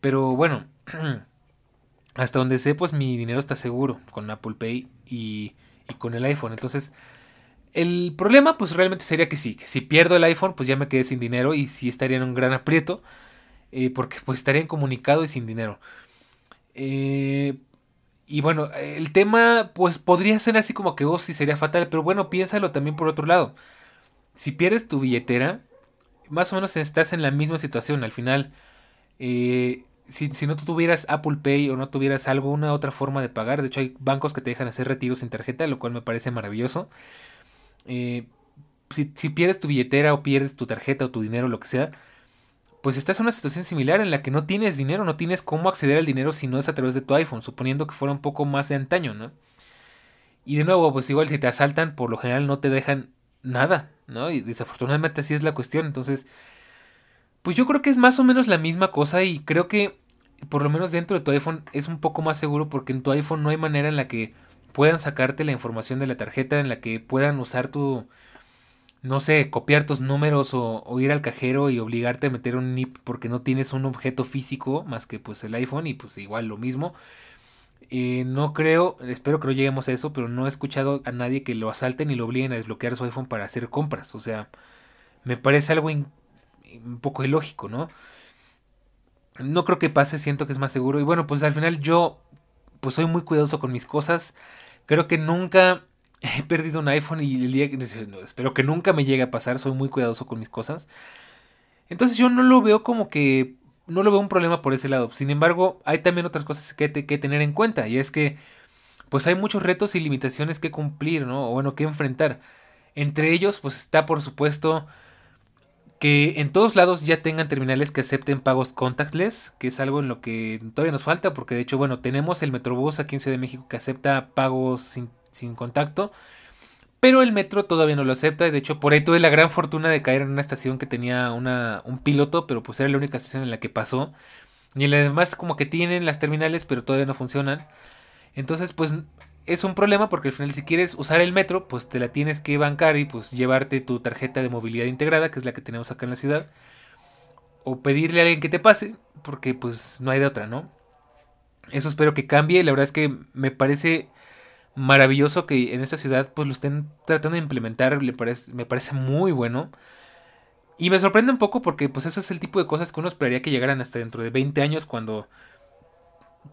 Pero bueno, hasta donde sé, pues mi dinero está seguro con Apple Pay y, y con el iPhone. Entonces, el problema pues realmente sería que sí, que si pierdo el iPhone pues ya me quedé sin dinero y sí estaría en un gran aprieto. Eh, porque pues estaría incomunicado y sin dinero. Eh, y bueno, el tema pues podría ser así como que vos oh, sí sería fatal, pero bueno, piénsalo también por otro lado si pierdes tu billetera, más o menos estás en la misma situación. Al final, eh, si, no tuvieras Apple Pay o no tuvieras alguna otra forma de pagar, de hecho hay bancos que te dejan hacer retiros sin tarjeta, lo cual me parece maravilloso. Eh, si, si, pierdes tu billetera o pierdes tu tarjeta o tu dinero, lo que sea, pues estás en una situación similar en la que no tienes dinero, no tienes cómo acceder al dinero si no es a través de tu iPhone, suponiendo que fuera un poco más de antaño, ¿no? Y de nuevo, pues igual si te asaltan, por lo general no te dejan nada, ¿no? Y desafortunadamente así es la cuestión. Entonces, pues yo creo que es más o menos la misma cosa y creo que por lo menos dentro de tu iPhone es un poco más seguro porque en tu iPhone no hay manera en la que puedan sacarte la información de la tarjeta, en la que puedan usar tu, no sé, copiar tus números o, ir al cajero y obligarte a meter un NIP porque no tienes un objeto físico más que pues el iPhone y pues igual lo mismo. Eh, no creo, espero que no lleguemos a eso, pero no he escuchado a nadie que lo asalten y lo obliguen a desbloquear su iPhone para hacer compras. O sea, me parece algo un poco ilógico, ¿no? No creo que pase, siento que es más seguro. Y bueno, pues al final yo pues soy muy cuidadoso con mis cosas. Creo que nunca he perdido un iPhone y el día espero que nunca me llegue a pasar, soy muy cuidadoso con mis cosas. Entonces yo no lo veo como que no lo veo un problema por ese lado. Sin embargo, hay también otras cosas que, que tener en cuenta. Y es que, pues hay muchos retos y limitaciones que cumplir, ¿no? O bueno, que enfrentar. Entre ellos, pues está por supuesto que en todos lados ya tengan terminales que acepten pagos contactless, que es algo en lo que todavía nos falta, porque de hecho, bueno, tenemos el Metrobús aquí en Ciudad de México que acepta pagos sin, sin contacto. Pero el metro todavía no lo acepta. De hecho, por ahí tuve la gran fortuna de caer en una estación que tenía una, un piloto, pero pues era la única estación en la que pasó. Y además como que tienen las terminales pero todavía no funcionan. Entonces pues es un problema porque al final si quieres usar el metro pues te la tienes que bancar y pues llevarte tu tarjeta de movilidad integrada que es la que tenemos acá en la ciudad. O pedirle a alguien que te pase porque pues no hay de otra, ¿no? Eso espero que cambie. La verdad es que me parece maravilloso que en esta ciudad pues lo estén tratando de implementar. Me parece, muy bueno. Y me sorprende un poco porque pues eso es el tipo de cosas que uno esperaría que llegaran hasta dentro de 20 años cuando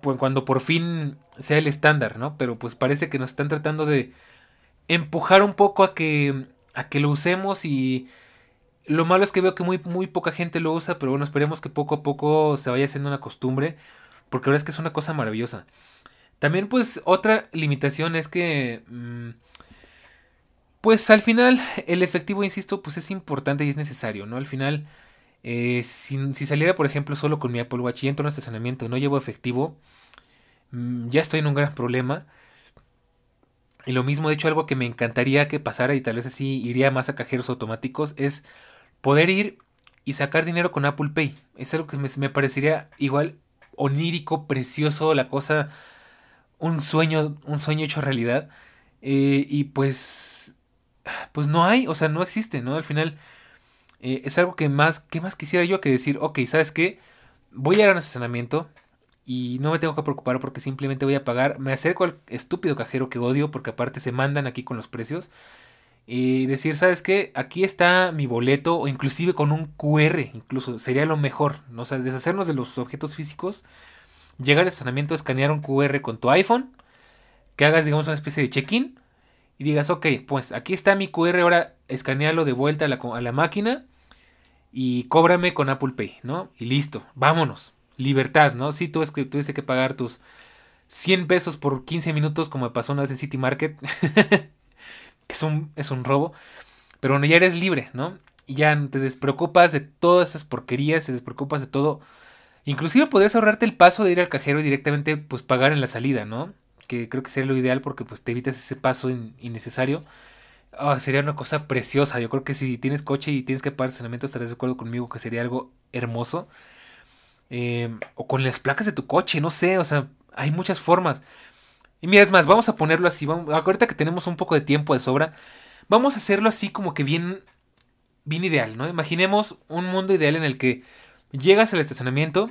pues, cuando por fin sea el estándar, ¿no? Pero pues parece que nos están tratando de empujar un poco a que a que lo usemos y lo malo es que veo que muy muy poca gente lo usa, pero bueno, esperemos que poco a poco se vaya haciendo una costumbre, porque ahora es que es una cosa maravillosa. También pues otra limitación es que mm, pues al final el efectivo, insisto, pues es importante y es necesario, ¿no? Al final, eh, si, saliera, por ejemplo, solo con mi Apple Watch y entro en un estacionamiento y no llevo efectivo, mm, ya estoy en un gran problema. Y lo mismo, de hecho, algo que me encantaría que pasara y tal vez así iría más a cajeros automáticos es poder ir y sacar dinero con Apple Pay. Es algo que me, parecería igual onírico, precioso, la cosa, un sueño, un sueño hecho realidad. Eh, y pues pues no hay, o sea, no existe, ¿no? Al final eh, es algo que más, ¿qué más quisiera yo que decir? Ok, ¿sabes qué? Voy a ir a un estacionamiento y no me tengo que preocupar porque simplemente voy a pagar, me acerco al estúpido cajero que odio porque aparte se mandan aquí con los precios y decir, ¿sabes qué? Aquí está mi boleto o inclusive con un QR, incluso sería lo mejor, ¿no? O sea, deshacernos de los objetos físicos, llegar al estacionamiento, escanear un QR con tu iPhone, que hagas, digamos, una especie de check-in y digas, ok, pues aquí está mi QR, ahora escanealo de vuelta a la, máquina y cóbrame con Apple Pay, ¿no? Y listo, vámonos. Libertad, ¿no? Si tú es que tuviste que pagar tus 100 pesos por 15 minutos como me pasó una vez en City Market, que es un, es un robo, pero bueno, ya eres libre, ¿no? Y ya te despreocupas de todas esas porquerías, te despreocupas de todo. Inclusive podrías ahorrarte el paso de ir al cajero y directamente pues pagar en la salida, ¿no? que creo que sería lo ideal porque pues te evitas ese paso innecesario. Ah, sería una cosa preciosa. Yo creo que si tienes coche y tienes que pagar estacionamiento, estarás de acuerdo conmigo que sería algo hermoso. Em, o con las placas de tu coche, no sé, o sea, hay muchas formas. Y mira, es más, vamos a ponerlo así. Vamos, ahorita que tenemos un poco de tiempo de sobra, vamos a hacerlo así como que bien, bien ideal, ¿no? Imaginemos un mundo ideal en el que llegas al estacionamiento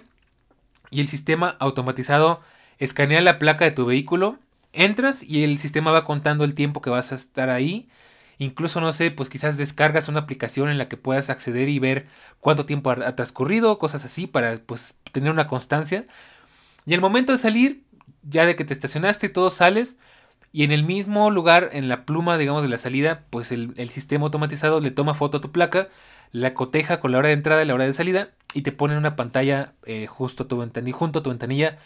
y el sistema automatizado escanea la placa de tu vehículo, entras y el sistema va contando el tiempo que vas a estar ahí. Incluso, no sé, pues quizás descargas una aplicación en la que puedas acceder y ver cuánto tiempo ha, transcurrido, cosas así, para pues tener una constancia. Y al momento de salir, ya de que te estacionaste, todo sales. Y en el mismo lugar, en la pluma, digamos, de la salida, pues el, sistema automatizado le toma foto a tu placa, la coteja con la hora de entrada y la hora de salida, y te pone en una pantalla eh, justo tu ventanilla, junto a tu ventanilla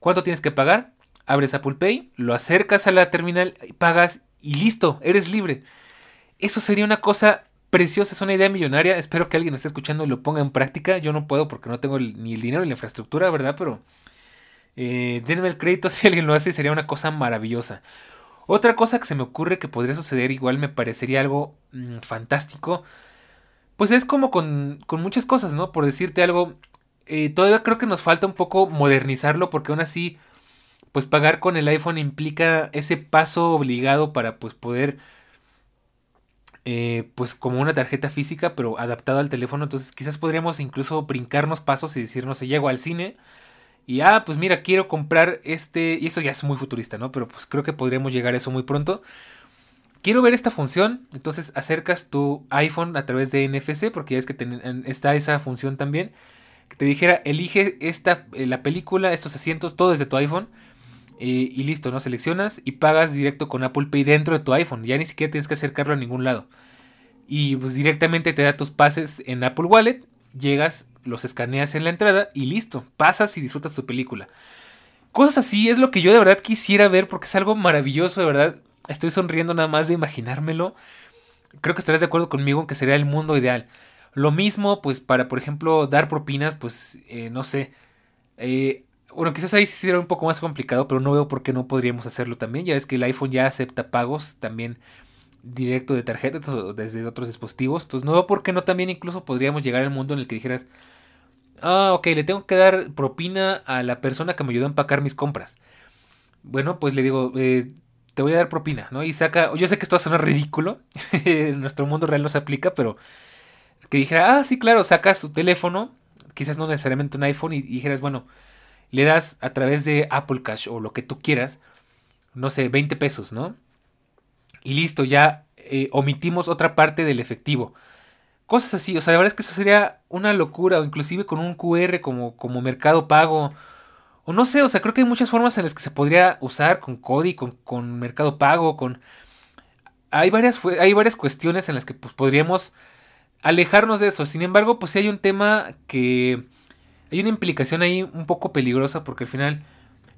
¿Cuánto tienes que pagar? Abres Apple Pay, lo acercas a la terminal, pagas y listo, eres libre. Eso sería una cosa preciosa, es una idea millonaria. Espero que alguien esté escuchando y lo ponga en práctica. Yo no puedo porque no tengo ni el dinero ni la infraestructura, ¿verdad? Pero eh, denme el crédito si alguien lo hace, sería una cosa maravillosa. Otra cosa que se me ocurre que podría suceder, igual me parecería algo mm, fantástico, pues es como con, con muchas cosas, ¿no? Por decirte algo, eh, todavía creo que nos falta un poco modernizarlo porque aún así, pues pagar con el iPhone implica ese paso obligado para pues poder, eh, pues como una tarjeta física, pero adaptado al teléfono. Entonces quizás podríamos incluso brincarnos pasos y decir, no sé, llego al cine. Y ah, pues mira, quiero comprar este. Y eso ya es muy futurista, ¿no? Pero pues creo que podríamos llegar a eso muy pronto. Quiero ver esta función. Entonces acercas tu iPhone a través de NFC. Porque ya es que está esa función también que te dijera, elige esta, eh, la película, estos asientos, todo desde tu iPhone. Eh, y listo, ¿no? Seleccionas y pagas directo con Apple Pay dentro de tu iPhone. Ya ni siquiera tienes que acercarlo a ningún lado. Y pues directamente te da tus pases en Apple Wallet. Llegas, los escaneas en la entrada y listo. Pasas y disfrutas tu película. Cosas así es lo que yo de verdad quisiera ver porque es algo maravilloso, de verdad. Estoy sonriendo nada más de imaginármelo. Creo que estarás de acuerdo conmigo en que sería el mundo ideal. Lo mismo, pues para, por ejemplo, dar propinas, pues, eh, no sé. Eh, bueno, quizás ahí sí sería un poco más complicado, pero no veo por qué no podríamos hacerlo también. Ya ves que el iPhone ya acepta pagos también directo de tarjetas o desde otros dispositivos. Entonces no veo por qué no también incluso podríamos llegar al mundo en el que dijeras, Ah, ok, le tengo que dar propina a la persona que me ayudó a empacar mis compras. Bueno, pues le digo, eh, te voy a dar propina, ¿no? Y saca, yo sé que esto va a sonar ridículo, en nuestro mundo real no se aplica, pero que dijera, ah, sí, claro, sacas su teléfono, quizás no necesariamente un iPhone, y, dijeras, bueno, le das a través de Apple Cash o lo que tú quieras, no sé, 20 pesos, ¿no? Y listo, ya eh, omitimos otra parte del efectivo. Cosas así, o sea, la verdad es que eso sería una locura, o inclusive con un QR como, como mercado pago. O no sé, o sea, creo que hay muchas formas en las que se podría usar con Cody, con, con mercado pago, con... Hay varias, hay varias cuestiones en las que pues, podríamos alejarnos de eso. Sin embargo, pues sí hay un tema que... Hay una implicación ahí un poco peligrosa porque al final,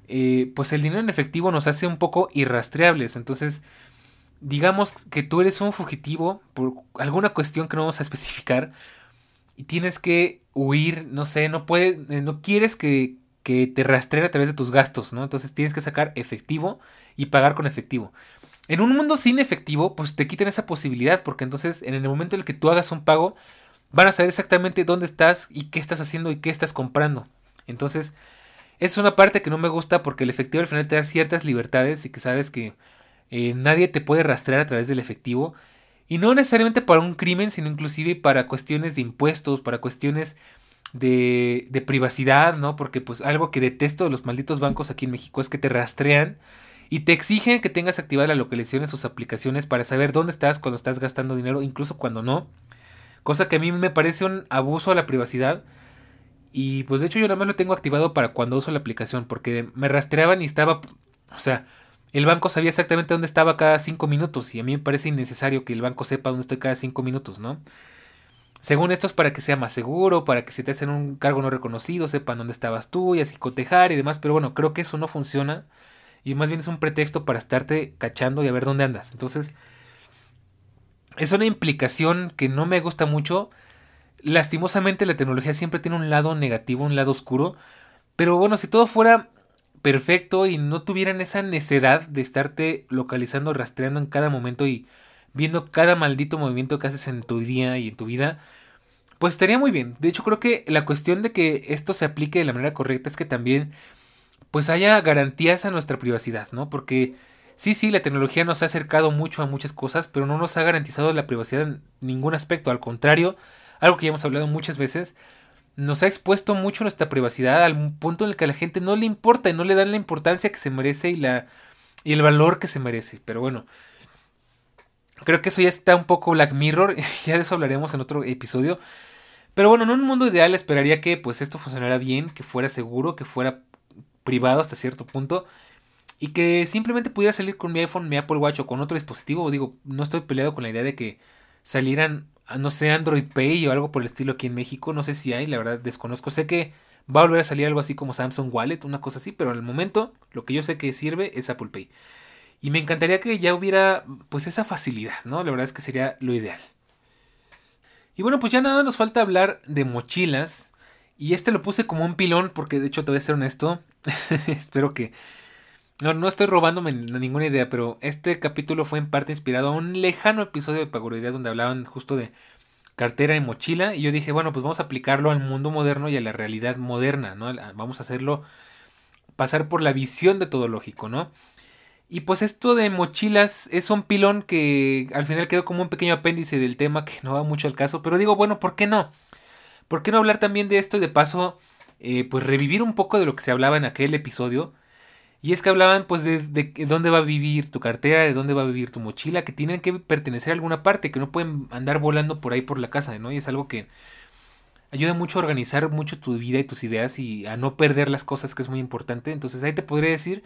eh, pues el dinero en efectivo nos hace un poco irrastreables. Entonces, digamos que tú eres un fugitivo por alguna cuestión que no vamos a especificar y tienes que huir, no sé, no puedes, eh, no quieres que, que te rastreen a través de tus gastos, ¿no? Entonces tienes que sacar efectivo y pagar con efectivo. En un mundo sin efectivo, pues te quitan esa posibilidad, porque entonces en el momento en el que tú hagas un pago, van a saber exactamente dónde estás y qué estás haciendo y qué estás comprando. Entonces, es una parte que no me gusta porque el efectivo al final te da ciertas libertades y que sabes que eh, nadie te puede rastrear a través del efectivo. Y no necesariamente para un crimen, sino inclusive para cuestiones de impuestos, para cuestiones de, de privacidad, ¿no? Porque pues algo que detesto de los malditos bancos aquí en México es que te rastrean y te exigen que tengas activada la localización en sus aplicaciones para saber dónde estás cuando estás gastando dinero, incluso cuando no. Cosa que a mí me parece un abuso a la privacidad. Y pues de hecho yo nada más lo tengo activado para cuando uso la aplicación, porque me rastreaban y estaba, o sea, el banco sabía exactamente dónde estaba cada cinco minutos y a mí me parece innecesario que el banco sepa dónde estoy cada cinco minutos, ¿no? Según esto es para que sea más seguro, para que si te hacen un cargo no reconocido sepan dónde estabas tú y así cotejar y demás, pero bueno, creo que eso no funciona y más bien es un pretexto para estarte cachando y a ver dónde andas. Entonces, es una implicación que no me gusta mucho. Lastimosamente la tecnología siempre tiene un lado negativo, un lado oscuro. Pero bueno, si todo fuera perfecto y no tuvieran esa necedad de estarte localizando, rastreando en cada momento y viendo cada maldito movimiento que haces en tu día y en tu vida, pues estaría muy bien. De hecho, creo que la cuestión de que esto se aplique de la manera correcta es que también pues haya garantías a nuestra privacidad, ¿no? Porque sí, sí, la tecnología nos ha acercado mucho a muchas cosas, pero no nos ha garantizado la privacidad en ningún aspecto. Al contrario, algo que ya hemos hablado muchas veces, nos ha expuesto mucho nuestra privacidad al punto en el que a la gente no le importa y no le dan la importancia que se merece y, la, y el valor que se merece. Pero bueno, creo que eso ya está un poco Black Mirror, ya de eso hablaremos en otro episodio. Pero bueno, en un mundo ideal esperaría que pues esto funcionara bien, que fuera seguro, que fuera privado hasta cierto punto. Y que simplemente pudiera salir con mi iPhone, mi Apple Watch o con otro dispositivo. Digo, no estoy peleado con la idea de que salieran, no sé, Android Pay o algo por el estilo aquí en México. No sé si hay, la verdad desconozco. Sé que va a volver a salir algo así como Samsung Wallet, una cosa así. Pero al momento, lo que yo sé que sirve es Apple Pay. Y me encantaría que ya hubiera pues esa facilidad, ¿no? La verdad es que sería lo ideal. Y bueno, pues ya nada nos falta hablar de mochilas. Y este lo puse como un pilón porque de hecho te voy a ser honesto. Espero que... No, no estoy robándome ninguna idea, pero este capítulo fue en parte inspirado a un lejano episodio de Pagoridad donde hablaban justo de cartera y mochila. Y yo dije, bueno, pues vamos a aplicarlo al mundo moderno y a la realidad moderna, ¿no? Vamos a hacerlo pasar por la visión de todo lógico, ¿no? Y pues esto de mochilas es un pilón que al final quedó como un pequeño apéndice del tema que no va mucho al caso, pero digo, bueno, ¿por qué no? ¿Por qué no hablar también de esto y de paso, eh, pues revivir un poco de lo que se hablaba en aquel episodio? Y es que hablaban pues de, dónde va a vivir tu cartera, de dónde va a vivir tu mochila, que tienen que pertenecer a alguna parte, que no pueden andar volando por ahí por la casa, ¿no? Y es algo que ayuda mucho a organizar mucho tu vida y tus ideas y a no perder las cosas, que es muy importante. Entonces ahí te podría decir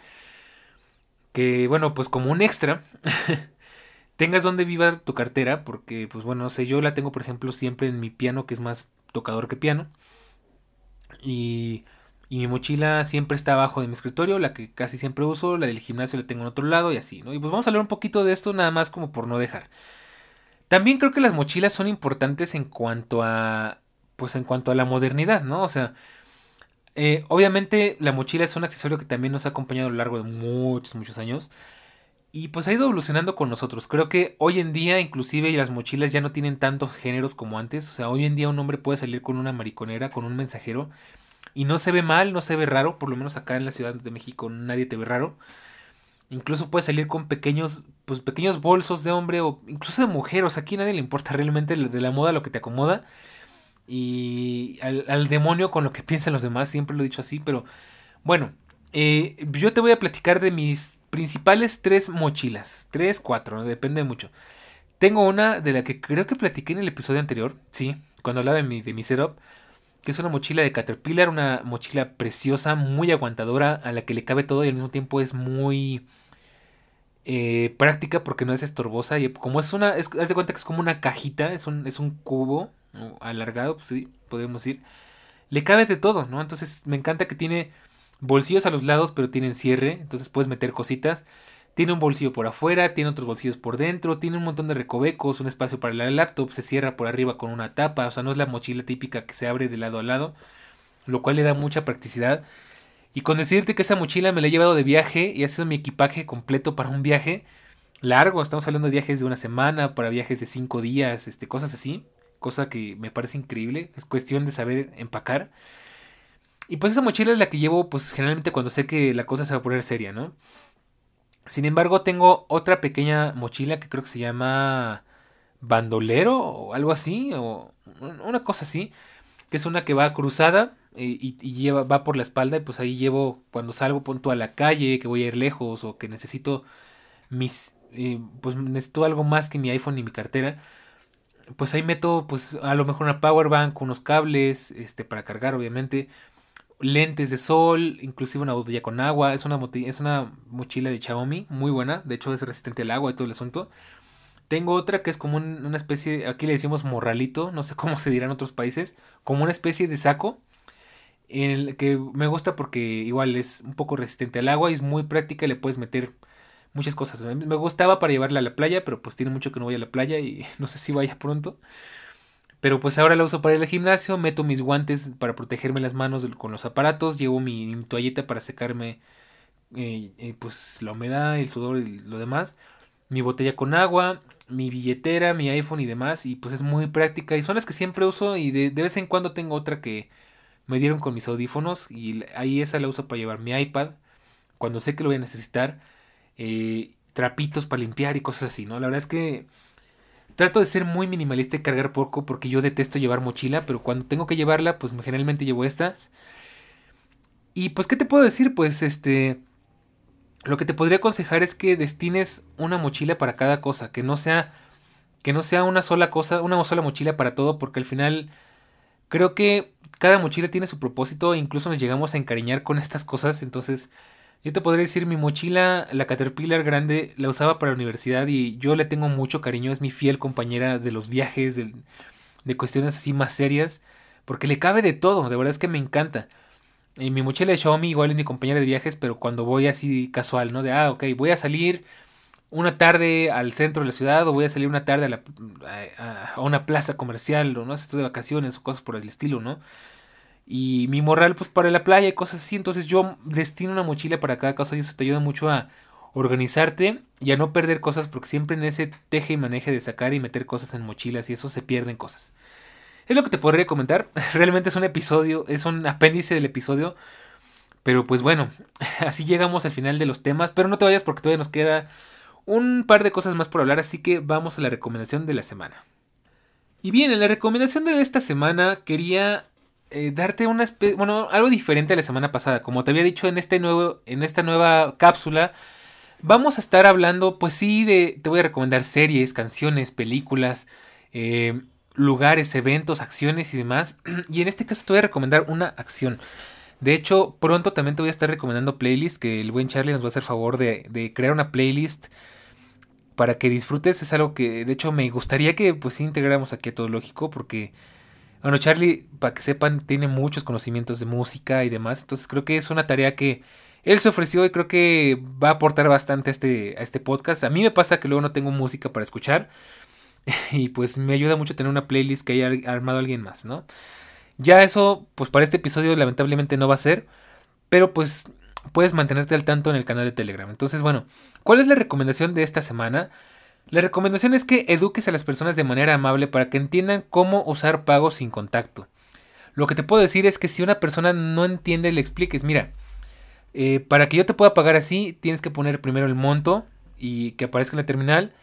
que, bueno, pues como un extra, tengas donde viva tu cartera, porque pues bueno, no sé, yo la tengo por ejemplo siempre en mi piano, que es más tocador que piano. Y, y mi mochila siempre está abajo de mi escritorio, la que casi siempre uso, la del gimnasio la tengo en otro lado y así, ¿no? Y pues vamos a hablar un poquito de esto nada más como por no dejar. También creo que las mochilas son importantes en cuanto a, pues en cuanto a la modernidad, ¿no? O sea, eh, obviamente la mochila es un accesorio que también nos ha acompañado a lo largo de muchos, muchos años. y pues ha ido evolucionando con nosotros. Creo que hoy en día inclusive las mochilas ya no tienen tantos géneros como antes. O sea, hoy en día un hombre puede salir con una mariconera, con un mensajero. Y no se ve mal, no se ve raro. Por lo menos acá en la Ciudad de México nadie te ve raro. Incluso puede salir con pequeños, pues pequeños bolsos de hombre o incluso de mujer. O sea, aquí nadie le importa realmente de la moda lo que te acomoda. Y al, al demonio con lo que piensan los demás. Siempre lo he dicho así. Pero bueno, eh, yo te voy a platicar de mis principales tres mochilas. Tres, cuatro, depende mucho. Tengo una de la que creo que platiqué en el episodio anterior, sí, cuando hablaba de mi, de mi setup, que es una mochila de Caterpillar, una mochila preciosa, muy aguantadora, a la que le cabe todo y al mismo tiempo es muy eh, práctica porque no es estorbosa. Y como es una, haz de cuenta que es como una cajita, es un, es un cubo alargado, pues sí, podemos decir. Le cabe de todo, ¿no? Entonces me encanta que tiene bolsillos a los lados, pero tienen cierre, entonces puedes meter cositas. Tiene un bolsillo por afuera, tiene otros bolsillos por dentro, tiene un montón de recovecos, un espacio para la laptop, se cierra por arriba con una tapa, o sea, no es la mochila típica que se abre de lado a lado, lo cual le da mucha practicidad. Y con decirte que esa mochila me la he llevado de viaje y ha sido mi equipaje completo para un viaje largo, estamos hablando de viajes de una semana, para viajes de cinco días, este, cosas así, cosa que me parece increíble, es cuestión de saber empacar. Y pues esa mochila es la que llevo pues generalmente cuando sé que la cosa se va a poner seria, ¿no? Sin embargo, tengo otra pequeña mochila que creo que se llama bandolero o algo así, o una cosa así, que es una que va cruzada eh, y, lleva, va por la espalda y pues ahí llevo cuando salgo punto a la calle, que voy a ir lejos o que necesito mis, eh, pues necesito algo más que mi iPhone y mi cartera, pues ahí meto pues a lo mejor una power bank, unos cables, este, para cargar obviamente, lentes de sol, inclusive una botella con agua. Es una, es una mochila de Xiaomi, muy buena. De hecho, es resistente al agua y todo el asunto. Tengo otra que es como una especie, aquí le decimos morralito, no sé cómo se dirá en otros países, como una especie de saco, el que me gusta porque igual es un poco resistente al agua y es muy práctica le puedes meter muchas cosas. Me gustaba para llevarla a la playa, pero pues tiene mucho que no voy a la playa y no sé si vaya pronto. Pero pues ahora la uso para ir al gimnasio, meto mis guantes para protegerme las manos con los aparatos, llevo mi, toalleta para secarme eh, eh, pues la humedad, el sudor y lo demás, mi botella con agua, mi billetera, mi iPhone y demás, y pues es muy práctica y son las que siempre uso y de, vez en cuando tengo otra que me dieron con mis audífonos y ahí esa la uso para llevar mi iPad cuando sé que lo voy a necesitar, eh, trapitos para limpiar y cosas así, ¿no? La verdad es que Trato de ser muy minimalista y cargar poco porque yo detesto llevar mochila, pero cuando tengo que llevarla, pues generalmente llevo estas. Y pues, ¿qué te puedo decir? Pues este... Lo que te podría aconsejar es que destines una mochila para cada cosa, que no sea que no sea una sola cosa, una sola mochila para todo, porque al final creo que cada mochila tiene su propósito incluso nos llegamos a encariñar con estas cosas, entonces yo te podría decir, mi mochila, la Caterpillar grande, la usaba para la universidad y yo le tengo mucho cariño, es mi fiel compañera de los viajes, de, cuestiones así más serias, porque le cabe de todo, de verdad es que me encanta. Y mi mochila de Xiaomi igual es mi compañera de viajes, pero cuando voy así casual, ¿no? De, ah, ok, voy a salir una tarde al centro de la ciudad o voy a salir una tarde a, la, una plaza comercial o no sé, estoy de vacaciones o cosas por el estilo, ¿no? Y mi morral, pues para la playa y cosas así. Entonces yo destino una mochila para cada cosa y eso te ayuda mucho a organizarte y a no perder cosas porque siempre en ese teje y maneje de sacar y meter cosas en mochilas y eso se pierden cosas. Es lo que te podría comentar. Realmente es un episodio, es un apéndice del episodio. Pero pues bueno, así llegamos al final de los temas. Pero no te vayas porque todavía nos queda un par de cosas más por hablar. Así que vamos a la recomendación de la semana. Y bien, en la recomendación de esta semana quería eh, darte una bueno, algo diferente a la semana pasada. Como te había dicho en este nuevo, en esta nueva cápsula, vamos a estar hablando, pues sí, de, te voy a recomendar series, canciones, películas, eh, lugares, eventos, acciones y demás. Y en este caso te voy a recomendar una acción. De hecho, pronto también te voy a estar recomendando playlists, que el buen Charlie nos va a hacer favor de, de crear una playlist para que disfrutes. Es algo que, de hecho, me gustaría que pues integráramos aquí a todo lógico, porque bueno, Charlie, para que sepan, tiene muchos conocimientos de música y demás, entonces creo que es una tarea que él se ofreció y creo que va a aportar bastante a este, a este podcast. A mí me pasa que luego no tengo música para escuchar y pues me ayuda mucho tener una playlist que haya armado alguien más, ¿no? Ya eso, pues para este episodio lamentablemente no va a ser, pero pues puedes mantenerte al tanto en el canal de Telegram. Entonces, bueno, ¿cuál es la recomendación de esta semana? La recomendación es que eduques a las personas de manera amable para que entiendan cómo usar pagos sin contacto. Lo que te puedo decir es que si una persona no entiende, le expliques, mira, eh, para que yo te pueda pagar así, tienes que poner primero el monto y que aparezca en la terminal.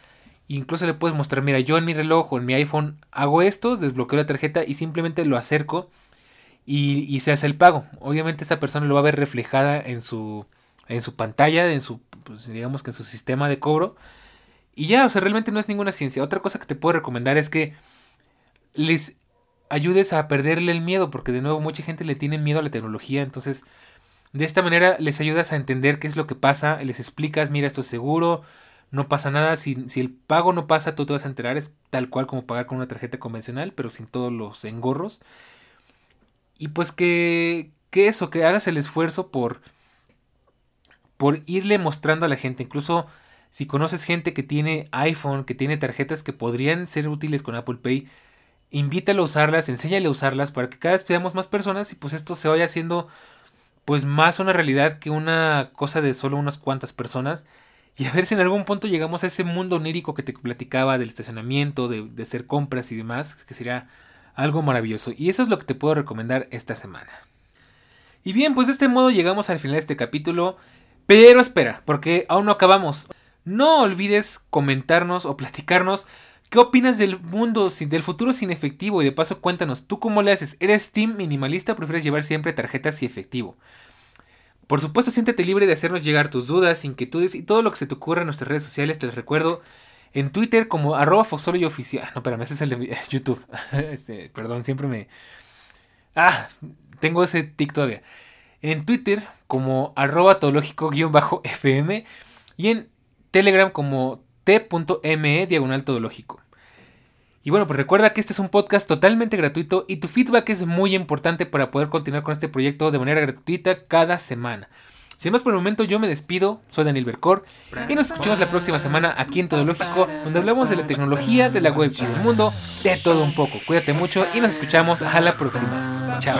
Incluso le puedes mostrar, mira, yo en mi reloj o en mi iPhone hago esto, desbloqueo la tarjeta y simplemente lo acerco y, se hace el pago. Obviamente esta persona lo va a ver reflejada en su, en su pantalla, en su, pues, digamos que en su sistema de cobro. Y ya, o sea, realmente no es ninguna ciencia. Otra cosa que te puedo recomendar es que les ayudes a perderle el miedo, porque de nuevo mucha gente le tiene miedo a la tecnología, entonces de esta manera les ayudas a entender qué es lo que pasa, les explicas, mira, esto es seguro, no pasa nada, si, si el pago no pasa, tú te vas a enterar, es tal cual como pagar con una tarjeta convencional, pero sin todos los engorros. Y pues que, que eso, que hagas el esfuerzo por, por irle mostrando a la gente. Incluso si conoces gente que tiene iPhone, que tiene tarjetas que podrían ser útiles con Apple Pay, invítalo a usarlas, enséñale a usarlas para que cada vez veamos más personas y pues esto se vaya haciendo pues más una realidad que una cosa de solo unas cuantas personas. Y a ver si en algún punto llegamos a ese mundo onírico que te platicaba del estacionamiento, de, de hacer compras y demás, que sería algo maravilloso. Y eso es lo que te puedo recomendar esta semana. Y bien, pues de este modo llegamos al final de este capítulo. Pero espera, porque aún no acabamos. No olvides comentarnos o platicarnos qué opinas del mundo, del futuro sin efectivo. Y de paso cuéntanos, ¿tú cómo le haces? ¿Eres team minimalista o prefieres llevar siempre tarjetas y efectivo? Por supuesto, siéntete libre de hacernos llegar tus dudas, inquietudes y todo lo que se te ocurra en nuestras redes sociales. Te recuerdo en Twitter como arroba y oficial. No, espérame, ese es el de YouTube. Este, perdón, siempre me... Ah, tengo ese tic todavía. En Twitter como arroba todológico-fm y en Telegram como t.me diagonal todológico. Y bueno, pues recuerda que este es un podcast totalmente gratuito y tu feedback es muy importante para poder continuar con este proyecto de manera gratuita cada semana. Sin más por el momento, yo me despido. Soy Daniel Bercor y nos escuchamos la próxima semana aquí en Todo Lógico, donde hablamos de la tecnología, de la web y del mundo, de todo un poco. Cuídate mucho y nos escuchamos a la próxima. Chao.